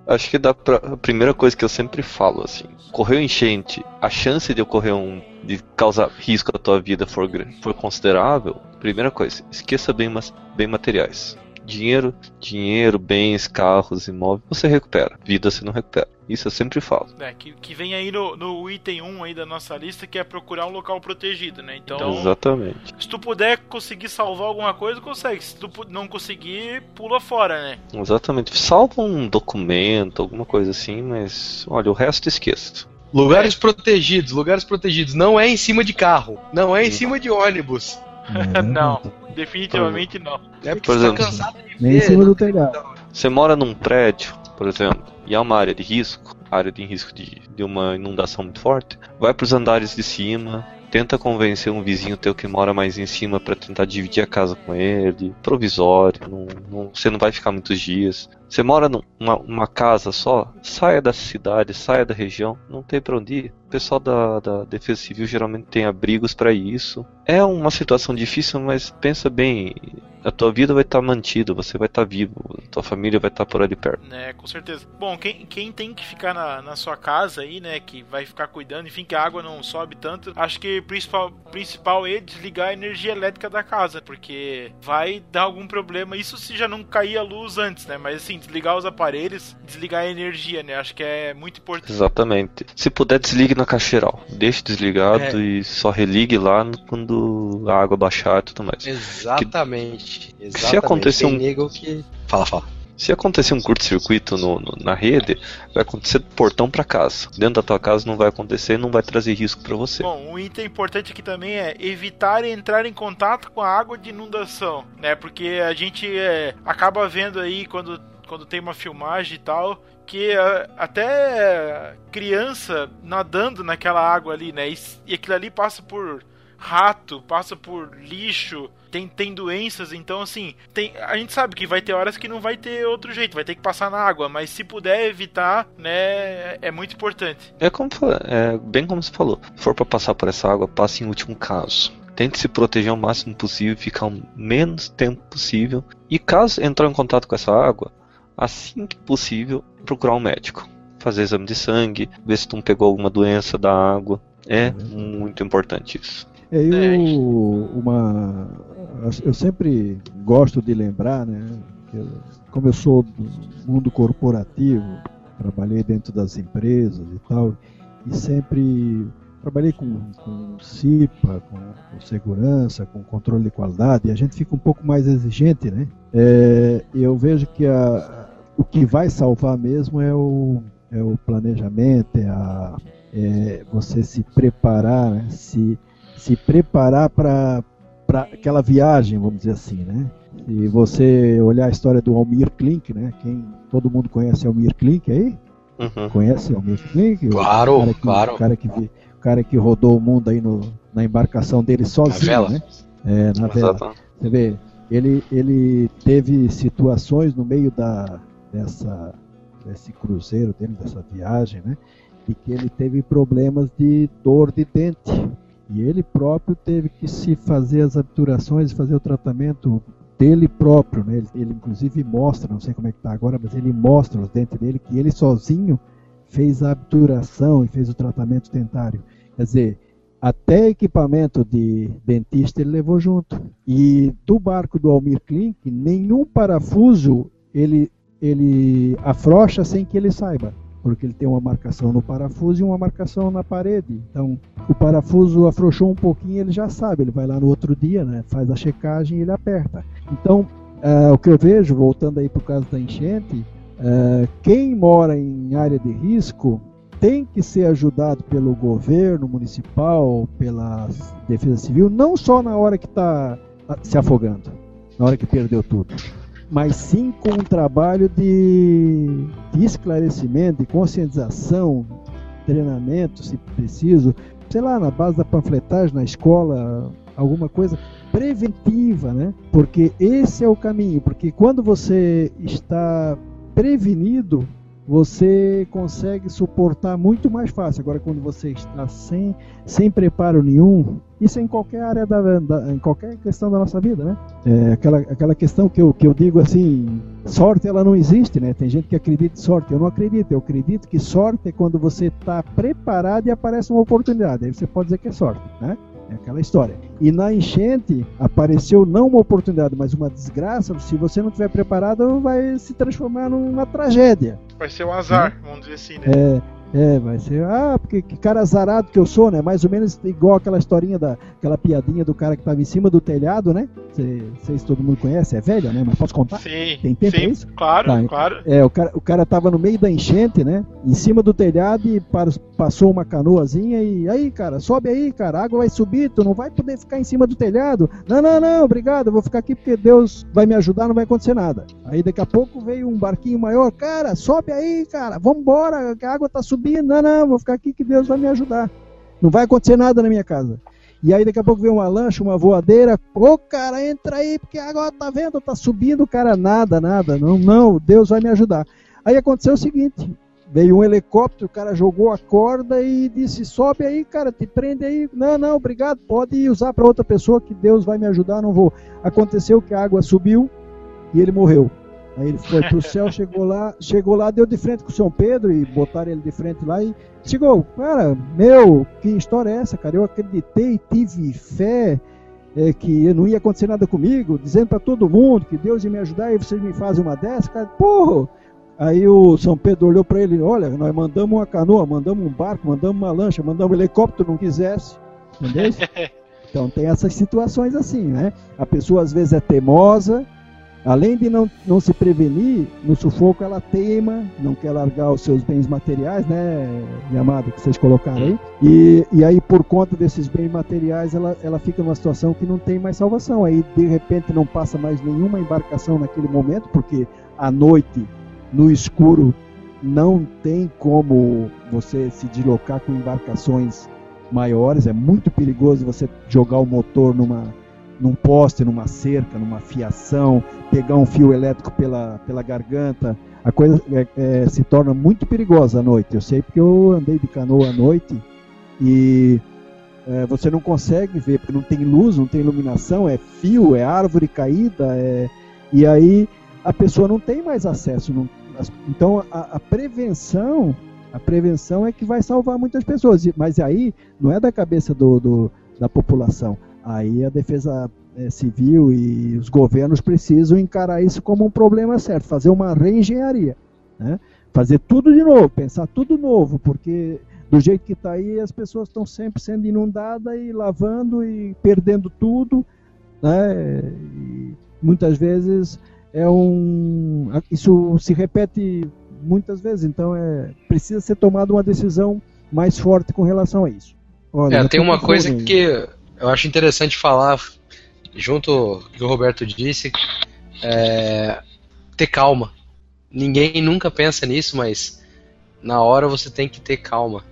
Acho que dá pra, a primeira coisa que eu sempre falo assim, ocorreu enchente, a chance de ocorrer um de causar risco à tua vida for, for considerável, primeira coisa, esqueça bem, bem materiais. Dinheiro, dinheiro, bens, carros, imóveis, você recupera. Vida você não recupera. Isso eu sempre falo. É, que, que vem aí no, no item 1 aí da nossa lista, que é procurar um local protegido, né? Então. Exatamente. Se tu puder conseguir salvar alguma coisa, consegue. Se tu não conseguir, pula fora, né? Exatamente. Salva um documento, alguma coisa assim, mas olha, o resto esqueça. Lugares é. protegidos, lugares protegidos. Não é em cima de carro, não é em cima de ônibus. não, definitivamente não. É porque por você tá exemplo, tá cansado de ver. Nem em cima do telhado. Você mora num prédio, por exemplo, e é uma área de risco, área de risco de, de uma inundação muito forte, vai para os andares de cima, tenta convencer um vizinho teu que mora mais em cima para tentar dividir a casa com ele, provisório, não, não, você não vai ficar muitos dias. Você mora numa casa só, saia da cidade, saia da região, não tem para onde ir. O pessoal da, da Defesa Civil geralmente tem abrigos para isso. É uma situação difícil, mas pensa bem, a tua vida vai estar tá mantida, você vai estar tá vivo, a tua família vai estar tá por ali perto. É, com certeza. Bom, quem, quem tem que ficar na, na sua casa aí, né, que vai ficar cuidando, enfim, que a água não sobe tanto, acho que o principal, principal é desligar a energia elétrica da casa, porque vai dar algum problema. Isso se já não cair a luz antes, né, mas assim, desligar os aparelhos, desligar a energia, né? Acho que é muito importante. Exatamente. Se puder, desligue na caixeiral. Deixe desligado é. e só religue lá quando a água baixar e tudo mais. Exatamente. Que, Exatamente. Se acontecer um. Que... Fala, fala. Se acontecer um curto-circuito no, no, na rede, vai acontecer do portão para casa. Dentro da tua casa não vai acontecer, não vai trazer risco para você. Bom, um item importante aqui também é evitar entrar em contato com a água de inundação, né? Porque a gente é, acaba vendo aí quando quando tem uma filmagem e tal, que uh, até criança nadando naquela água ali, né? E, e aquilo ali passa por rato, passa por lixo, tem, tem doenças, então assim, tem, a gente sabe que vai ter horas que não vai ter outro jeito, vai ter que passar na água, mas se puder evitar, né, é muito importante. É como é bem como você falou, se for para passar por essa água, passe em último caso. Tente se proteger o máximo possível, ficar o menos tempo possível. E caso entrar em contato com essa água, assim que possível, procurar um médico. Fazer exame de sangue, ver se tu não pegou alguma doença da água. É uhum. muito importante isso. É, eu, uma, eu sempre gosto de lembrar, né, eu, como eu sou do mundo corporativo, trabalhei dentro das empresas e tal, e sempre trabalhei com, com CIPA, com, com, segurança, com controle de qualidade, e a gente fica um pouco mais exigente, né? É, eu vejo que a, o que vai salvar mesmo é o, é o planejamento, é, a, é você se preparar, né? se, se preparar para aquela viagem, vamos dizer assim, né? Se você olhar a história do Almir Klink, né? Quem todo mundo conhece Almir Klink aí? Uhum. Conhece Almir Klink? Claro, o que, claro. O cara que, cara que rodou o mundo aí no, na embarcação dele sozinho, na vela. né? É, na vela. Você vê, ele, ele teve situações no meio da, dessa, desse cruzeiro dele, dessa viagem, né? E que ele teve problemas de dor de dente. E ele próprio teve que se fazer as obturações, fazer o tratamento dele próprio, né? Ele, ele inclusive mostra, não sei como é que está agora, mas ele mostra os dentes dele que ele sozinho fez a obturação e fez o tratamento dentário. Quer dizer, até equipamento de dentista ele levou junto. E do barco do Almir Klink, nenhum parafuso ele ele afrouxa sem que ele saiba, porque ele tem uma marcação no parafuso e uma marcação na parede. Então, o parafuso afrouxou um pouquinho, ele já sabe, ele vai lá no outro dia, né, faz a checagem e ele aperta. Então, uh, o que eu vejo, voltando aí para o caso da enchente, uh, quem mora em área de risco tem que ser ajudado pelo governo municipal, pela defesa civil, não só na hora que está se afogando, na hora que perdeu tudo mas sim com um trabalho de, de esclarecimento, de conscientização, treinamento, se preciso, sei lá, na base da panfletagem, na escola, alguma coisa. preventiva, né? Porque esse é o caminho, porque quando você está prevenido, você consegue suportar muito mais fácil. Agora, quando você está sem, sem preparo nenhum, isso é em qualquer área da, da em qualquer questão da nossa vida, né? É aquela, aquela questão que eu, que eu digo assim, sorte ela não existe, né? Tem gente que acredita em sorte, eu não acredito. Eu acredito que sorte é quando você está preparado e aparece uma oportunidade. Aí você pode dizer que é sorte, né? É aquela história. E na enchente apareceu não uma oportunidade, mas uma desgraça. Se você não estiver preparado, vai se transformar numa tragédia. Vai ser um azar, é. vamos dizer assim, né? É, é, vai ser. Ah, porque que cara azarado que eu sou, né? Mais ou menos igual aquela historinha da aquela piadinha do cara que tava em cima do telhado, né? Sei se todo mundo conhece, é velha, né? Mas posso contar? Sim. Tem tempo sim, isso? Claro, tá, claro. É, o cara, o cara tava no meio da enchente, né? Em cima do telhado e passou uma canoazinha e aí, cara, sobe aí, cara, a água vai subir, tu não vai poder ficar em cima do telhado. Não, não, não, obrigado, eu vou ficar aqui porque Deus vai me ajudar, não vai acontecer nada. Aí daqui a pouco veio um barquinho maior, cara, sobe aí, cara, vambora, a água tá subindo. Não, não, vou ficar aqui que Deus vai me ajudar. Não vai acontecer nada na minha casa. E aí daqui a pouco vem uma lancha, uma voadeira. Ô cara, entra aí, porque agora tá vendo, tá subindo, cara, nada, nada. Não, não, Deus vai me ajudar. Aí aconteceu o seguinte: veio um helicóptero, o cara jogou a corda e disse: sobe aí, cara, te prende aí. Não, não, obrigado, pode usar para outra pessoa que Deus vai me ajudar, não vou. Aconteceu que a água subiu e ele morreu. Aí ele foi pro céu, chegou lá, chegou lá, deu de frente com o São Pedro e botaram ele de frente lá e chegou, cara, meu, que história é essa, cara? Eu acreditei, tive fé é, que não ia acontecer nada comigo, dizendo para todo mundo que Deus ia me ajudar e vocês me fazem uma dessa, cara, porra! Aí o São Pedro olhou para ele, olha, nós mandamos uma canoa, mandamos um barco, mandamos uma lancha, mandamos um helicóptero, não quisesse, entendeu? Então tem essas situações assim, né? A pessoa às vezes é teimosa, Além de não, não se prevenir, no sufoco ela teima, não quer largar os seus bens materiais, né, Yamada, que vocês colocaram aí. E, e aí, por conta desses bens materiais, ela, ela fica numa situação que não tem mais salvação. Aí, de repente, não passa mais nenhuma embarcação naquele momento, porque à noite, no escuro, não tem como você se deslocar com embarcações maiores. É muito perigoso você jogar o motor numa num poste, numa cerca, numa fiação, pegar um fio elétrico pela, pela garganta, a coisa é, é, se torna muito perigosa à noite. Eu sei porque eu andei de canoa à noite e é, você não consegue ver, porque não tem luz, não tem iluminação, é fio, é árvore caída, é, e aí a pessoa não tem mais acesso. Não, então a, a prevenção, a prevenção é que vai salvar muitas pessoas, mas aí não é da cabeça do, do da população Aí a defesa é, civil e os governos precisam encarar isso como um problema certo, fazer uma reengenharia, né? fazer tudo de novo, pensar tudo novo, porque do jeito que está aí as pessoas estão sempre sendo inundadas e lavando e perdendo tudo, né? E muitas vezes é um isso se repete muitas vezes, então é precisa ser tomada uma decisão mais forte com relação a isso. Olha, é, tem uma coisa que eu acho interessante falar, junto que o Roberto disse, é, ter calma. Ninguém nunca pensa nisso, mas na hora você tem que ter calma.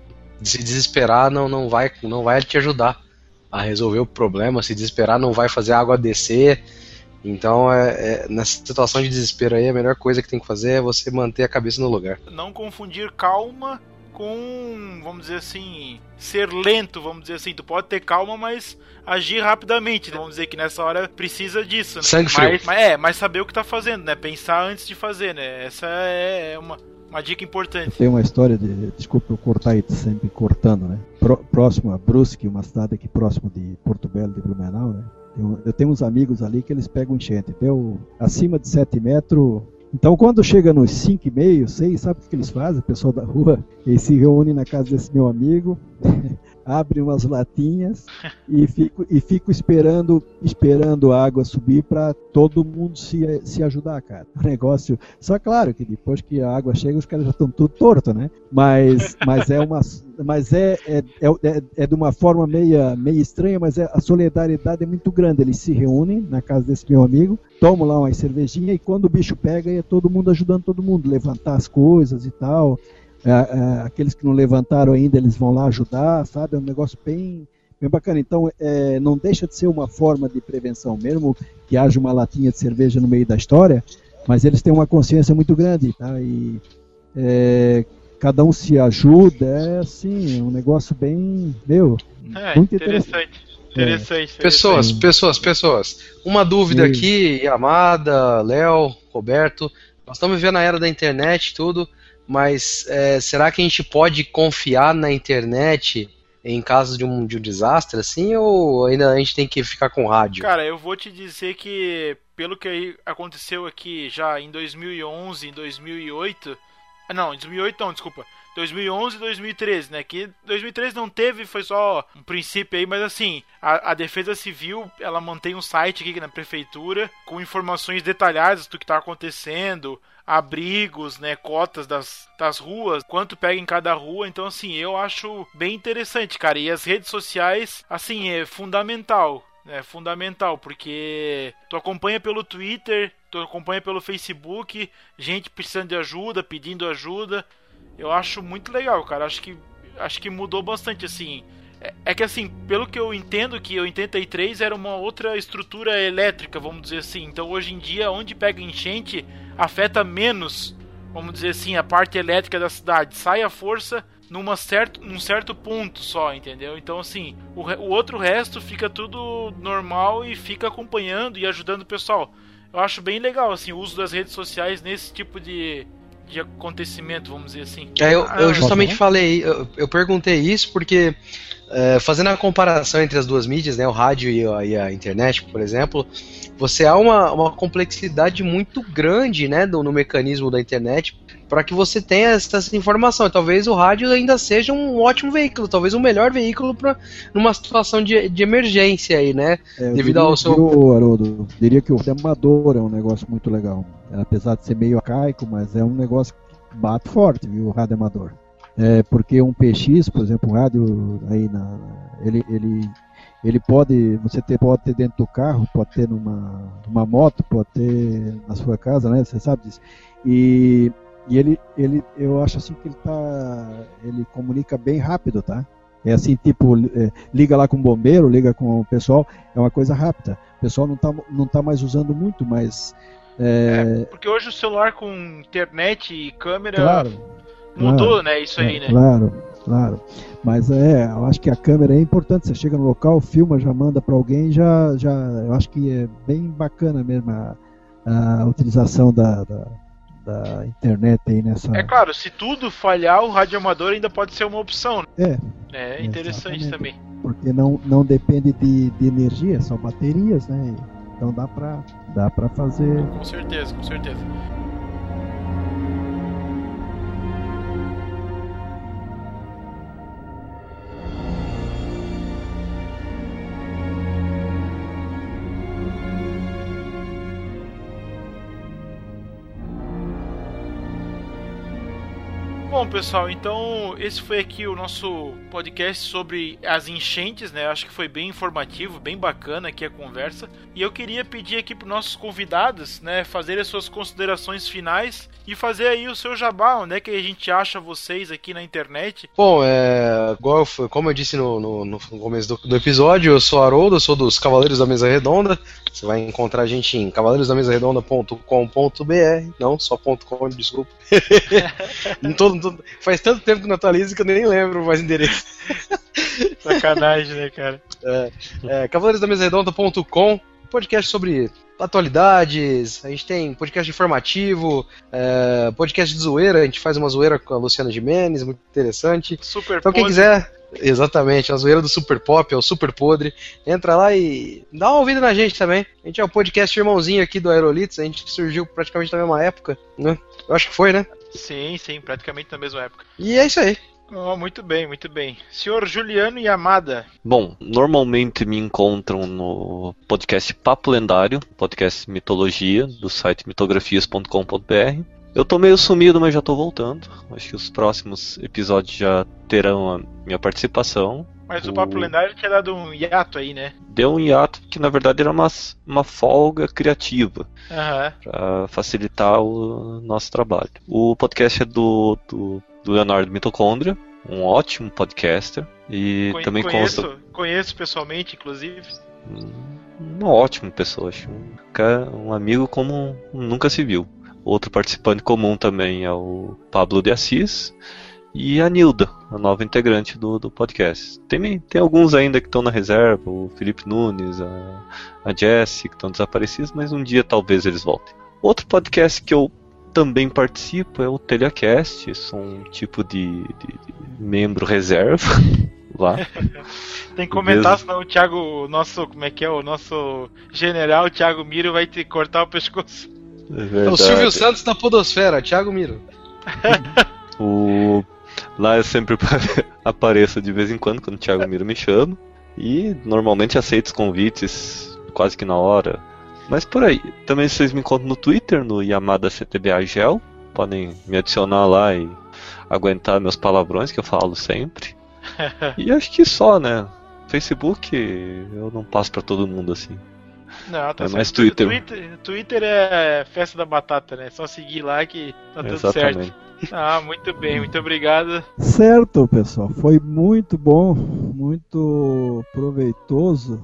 Se desesperar não, não, vai, não vai te ajudar a resolver o problema. Se desesperar não vai fazer a água descer. Então, é, é, nessa situação de desespero aí, a melhor coisa que tem que fazer é você manter a cabeça no lugar. Não confundir calma com, vamos dizer assim, ser lento, vamos dizer assim. Tu pode ter calma, mas agir rapidamente. Né? Vamos dizer que nessa hora precisa disso, né? Sangue mas, mas, é, mas saber o que tá fazendo, né? Pensar antes de fazer, né? Essa é, é uma, uma dica importante. Tem uma história de. Desculpa eu cortar aí, sempre cortando, né? Pro, próximo a Brusque, uma cidade aqui próximo de Porto Belo de Blumenau, né? Eu, eu tenho uns amigos ali que eles pegam enchente. Deu acima de 7 metros, então, quando chega nos 5 e meio, 6, sabe o que eles fazem? O pessoal da rua, eles se reúnem na casa desse meu amigo, abre umas latinhas e fico, e fico esperando esperando a água subir para todo mundo se, se ajudar, cara. O negócio. Só claro que depois que a água chega, os caras já estão tudo torto, né? Mas, mas é uma. Mas é, é, é, é de uma forma meia, meio estranha, mas é, a solidariedade é muito grande. Eles se reúnem na casa desse meu amigo, tomam lá uma cervejinha e quando o bicho pega, é todo mundo ajudando todo mundo, levantar as coisas e tal. É, é, aqueles que não levantaram ainda, eles vão lá ajudar, sabe? É um negócio bem, bem bacana. Então, é, não deixa de ser uma forma de prevenção, mesmo que haja uma latinha de cerveja no meio da história, mas eles têm uma consciência muito grande, tá? E é, cada um se ajuda, é assim, um negócio bem, meu, é, muito interessante. Interessante. Pessoas, pessoas, pessoas. Uma dúvida aqui, Yamada, Léo, Roberto. Nós estamos vivendo a era da internet tudo, mas é, será que a gente pode confiar na internet em caso de um, de um desastre assim, ou ainda a gente tem que ficar com rádio? Cara, eu vou te dizer que pelo que aconteceu aqui já em 2011, em 2008, não, em 2008 não, desculpa. 2011 e 2013, né? Que 2013 não teve, foi só um princípio aí, mas assim, a, a, Defesa Civil, ela mantém um site aqui na prefeitura com informações detalhadas do que está acontecendo, abrigos, né, cotas das, das ruas, quanto pega em cada rua. Então, assim, eu acho bem interessante, cara. E as redes sociais, assim, é fundamental. É fundamental, porque tu acompanha pelo Twitter, tu acompanha pelo Facebook, gente precisando de ajuda, pedindo ajuda. Eu acho muito legal, cara. Acho que acho que mudou bastante assim. É, que assim, pelo que eu entendo que o 83 era uma outra estrutura elétrica, vamos dizer assim. Então hoje em dia, onde pega enchente, afeta menos, vamos dizer assim, a parte elétrica da cidade. Sai a força numa certo, num certo ponto só, entendeu? Então, assim, o, o outro resto fica tudo normal e fica acompanhando e ajudando o pessoal. Eu acho bem legal, assim, o uso das redes sociais nesse tipo de, de acontecimento, vamos dizer assim. É, eu, eu ah, justamente ah, falei, eu, eu, perguntei isso porque, é, fazendo a comparação entre as duas mídias, né, o rádio e a, e a internet, por exemplo, você há uma, uma complexidade muito grande né, no, no mecanismo da internet para que você tenha essa, essa informação. Talvez o rádio ainda seja um ótimo veículo, talvez o um melhor veículo para numa situação de, de emergência aí, né? É, Devido ao seu. Eu, Haroldo, diria que o amador é um negócio muito legal. Apesar de ser meio arcaico, mas é um negócio que bate forte, viu, o rádio amador. É, porque um PX, por exemplo, um rádio aí na, ele, ele ele pode, você ter, pode ter dentro do carro, pode ter numa, numa moto, pode ter na sua casa, né? Você sabe disso. E e ele, ele, eu acho assim que ele tá, ele comunica bem rápido, tá? É assim, tipo, é, liga lá com o bombeiro, liga com o pessoal, é uma coisa rápida. O pessoal não tá, não tá mais usando muito, mas... É... É, porque hoje o celular com internet e câmera claro, mudou, claro, né? Isso aí, é, né? Claro, claro. Mas é, eu acho que a câmera é importante. Você chega no local, filma, já manda para alguém, já, já, eu acho que é bem bacana mesmo a, a utilização da, da da internet aí nessa. É claro, se tudo falhar, o radioamador ainda pode ser uma opção. Né? É. É interessante também. Porque não, não depende de, de energia, são baterias, né? Então dá pra, dá pra fazer. Com certeza, com certeza. Bom, pessoal, então esse foi aqui o nosso podcast sobre as enchentes, né? Acho que foi bem informativo, bem bacana aqui a conversa. E eu queria pedir aqui para nossos convidados, né, fazer as suas considerações finais e fazer aí o seu jabá, onde é que a gente acha vocês aqui na internet? Bom, é, como eu disse no, no, no começo do, do, episódio, eu sou Haroldo, eu sou dos Cavaleiros da Mesa Redonda. Você vai encontrar a gente em cavaleirosdamesaredonda.com.br, não, só .com, desculpa. não faz tanto tempo que não atualizo que eu nem lembro mais endereço. Sacanagem, né, cara? É, é, podcast sobre atualidades, a gente tem podcast informativo, é, podcast de zoeira, a gente faz uma zoeira com a Luciana Jimenez, muito interessante. Super Então quem quiser, exatamente, a zoeira do Super Pop, é o Super Podre, entra lá e dá uma ouvida na gente também. A gente é o um podcast irmãozinho aqui do Aerolitos, a gente surgiu praticamente na mesma época, né? Eu acho que foi, né? Sim, sim, praticamente na mesma época. E é isso aí. Oh, muito bem, muito bem. Senhor Juliano Yamada. Bom, normalmente me encontram no podcast Papo Lendário, podcast Mitologia, do site mitografias.com.br. Eu tô meio sumido, mas já tô voltando. Acho que os próximos episódios já terão a minha participação. Mas o, o Papo Lendário tinha dado um hiato aí, né? Deu um hiato que na verdade era uma, uma folga criativa. Uhum. Pra facilitar o nosso trabalho. O podcast é do, do do Leonardo Mitocôndria. um ótimo podcaster e Conhe- também conheço, consta conheço pessoalmente, inclusive. uma ótima pessoa, acho. Um, um amigo como nunca se viu. Outro participante comum também é o Pablo de Assis e a Nilda, a nova integrante do, do podcast. Tem, tem alguns ainda que estão na reserva, o Felipe Nunes, a, a Jessie, que estão desaparecidos, mas um dia talvez eles voltem. Outro podcast que eu também participo é o Telecast, sou um tipo de, de- de membro reserva lá. Tem que comentar, Mesmo. senão o Thiago, o nosso, como é que é? O nosso general, o Thiago Miro, vai te cortar o pescoço. É É o verdade. Silvio Santos da Podosfera, Thiago Miro. O... Lá eu sempre apareço de vez em quando, quando o Thiago Miro me chama. E normalmente aceito os convites quase que na hora. Mas por aí. Também vocês me encontram no Twitter, no Yamada CTBA Gel. Podem me adicionar lá e aguentar meus palavrões que eu falo sempre. E acho que só, né? Facebook eu não passo pra todo mundo assim. Não, tá É certo. mais Twitter. Twitter. Twitter é festa da batata, né? Só seguir lá que tá tudo Exatamente. certo. Ah, muito bem, muito obrigado. Certo, pessoal. Foi muito bom, muito proveitoso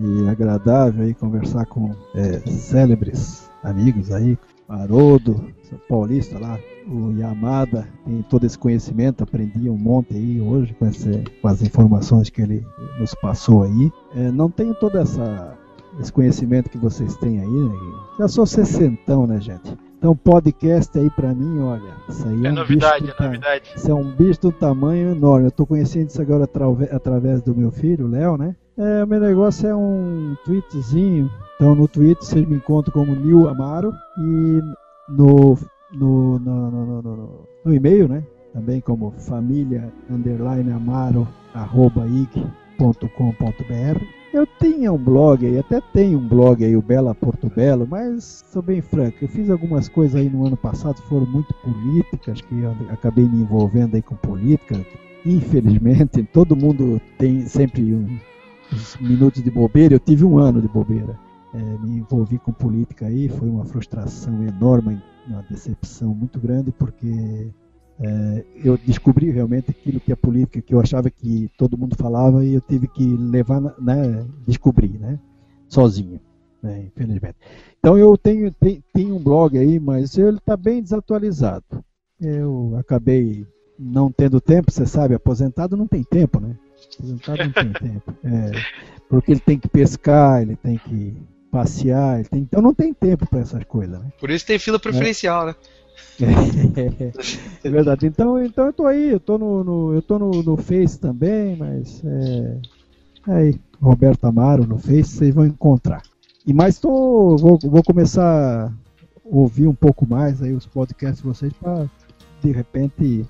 e agradável aí conversar com é, célebres amigos aí. Haroldo, São Paulista lá, o Yamada tem todo esse conhecimento, aprendi um monte aí hoje com, esse- com as informações que ele nos passou aí. É, não tenho toda essa esse conhecimento que vocês têm aí, né? Já sou sessentão, né, gente? Então, podcast aí pra mim, olha, isso aí é, É um novidade, bicho é novidade. isso é um bicho de um tamanho enorme. Eu tô conhecendo isso agora através do meu filho, Léo, né? É, o meu negócio é um tweetzinho. Então no Twitter vocês me encontram como Nil Amaro e no, no, no, no, no- no e-mail, né? Também como família underline amaro arroba ig.com.br. Eu tinha um blog aí, até tenho um blog aí, o Bela Porto Belo, mas sou bem franco, eu fiz algumas coisas aí no ano passado, foram muito políticas, que eu acabei me envolvendo aí com política. Infelizmente, todo mundo tem sempre um- uns minutos de bobeira, eu tive um ano de bobeira. É, me envolvi com política aí, foi uma frustração enorme, uma decepção muito grande, porque é, eu descobri realmente aquilo que a política, que eu achava que todo mundo falava, e eu tive que levar, né, descobrir, né, sozinho, né, infelizmente. Então eu tenho, um blog aí, mas ele está bem desatualizado. Eu acabei não tendo tempo, você sabe, aposentado não tem tempo, né? Aposentado não tem tempo. É, porque ele tem que pescar, ele tem que passear, ele tem, então não tem tempo para essas coisas, né? Por isso tem fila preferencial, né? É verdade. Então, então eu tô aí, eu tô no, no- eu tô no, no Face também, mas é, aí, Roberto Amaro no Face, vocês vão encontrar. E mais tô, vou, vou começar a ouvir um pouco mais aí os podcasts de vocês para de repente,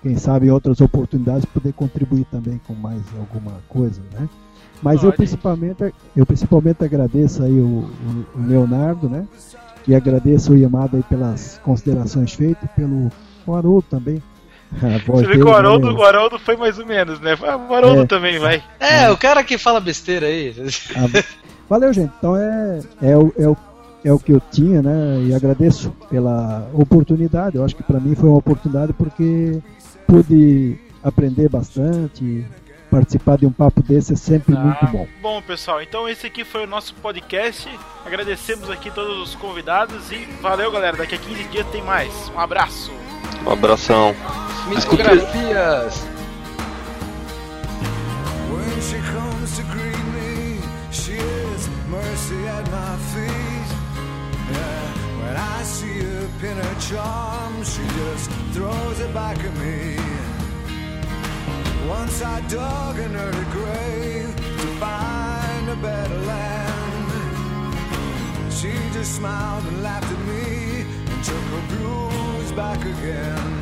quem sabe outras oportunidades poder contribuir também com mais alguma coisa, né? Mas eu principalmente, eu principalmente agradeço aí o, o- o Leonardo, né? E agradeço o Yamada aí pelas considerações feitas, pelo Haroldo também. A voz Você vê que o dele, Haroldo, o Haroldo foi mais ou menos, né? O Haroldo É. também vai. É, o cara que fala besteira aí. Ah, Valeu, gente. Então é, é, o, é, o, é o que eu tinha, né? E agradeço pela oportunidade. Eu acho que para mim foi uma oportunidade porque pude aprender bastante. Participar de um papo desse é sempre muito bom. Bom, pessoal, então esse aqui foi o nosso podcast. Agradecemos aqui todos os convidados e valeu, galera. Daqui a 15 dias tem mais. Um abraço. Um abração. Micografias. When she comes to greet me, she is mercy at my feet. Yeah, when I see her pin her charm, she just throws it back at me. Once I dug in her grave to find a better land. She just smiled and laughed at me and took her blues back again.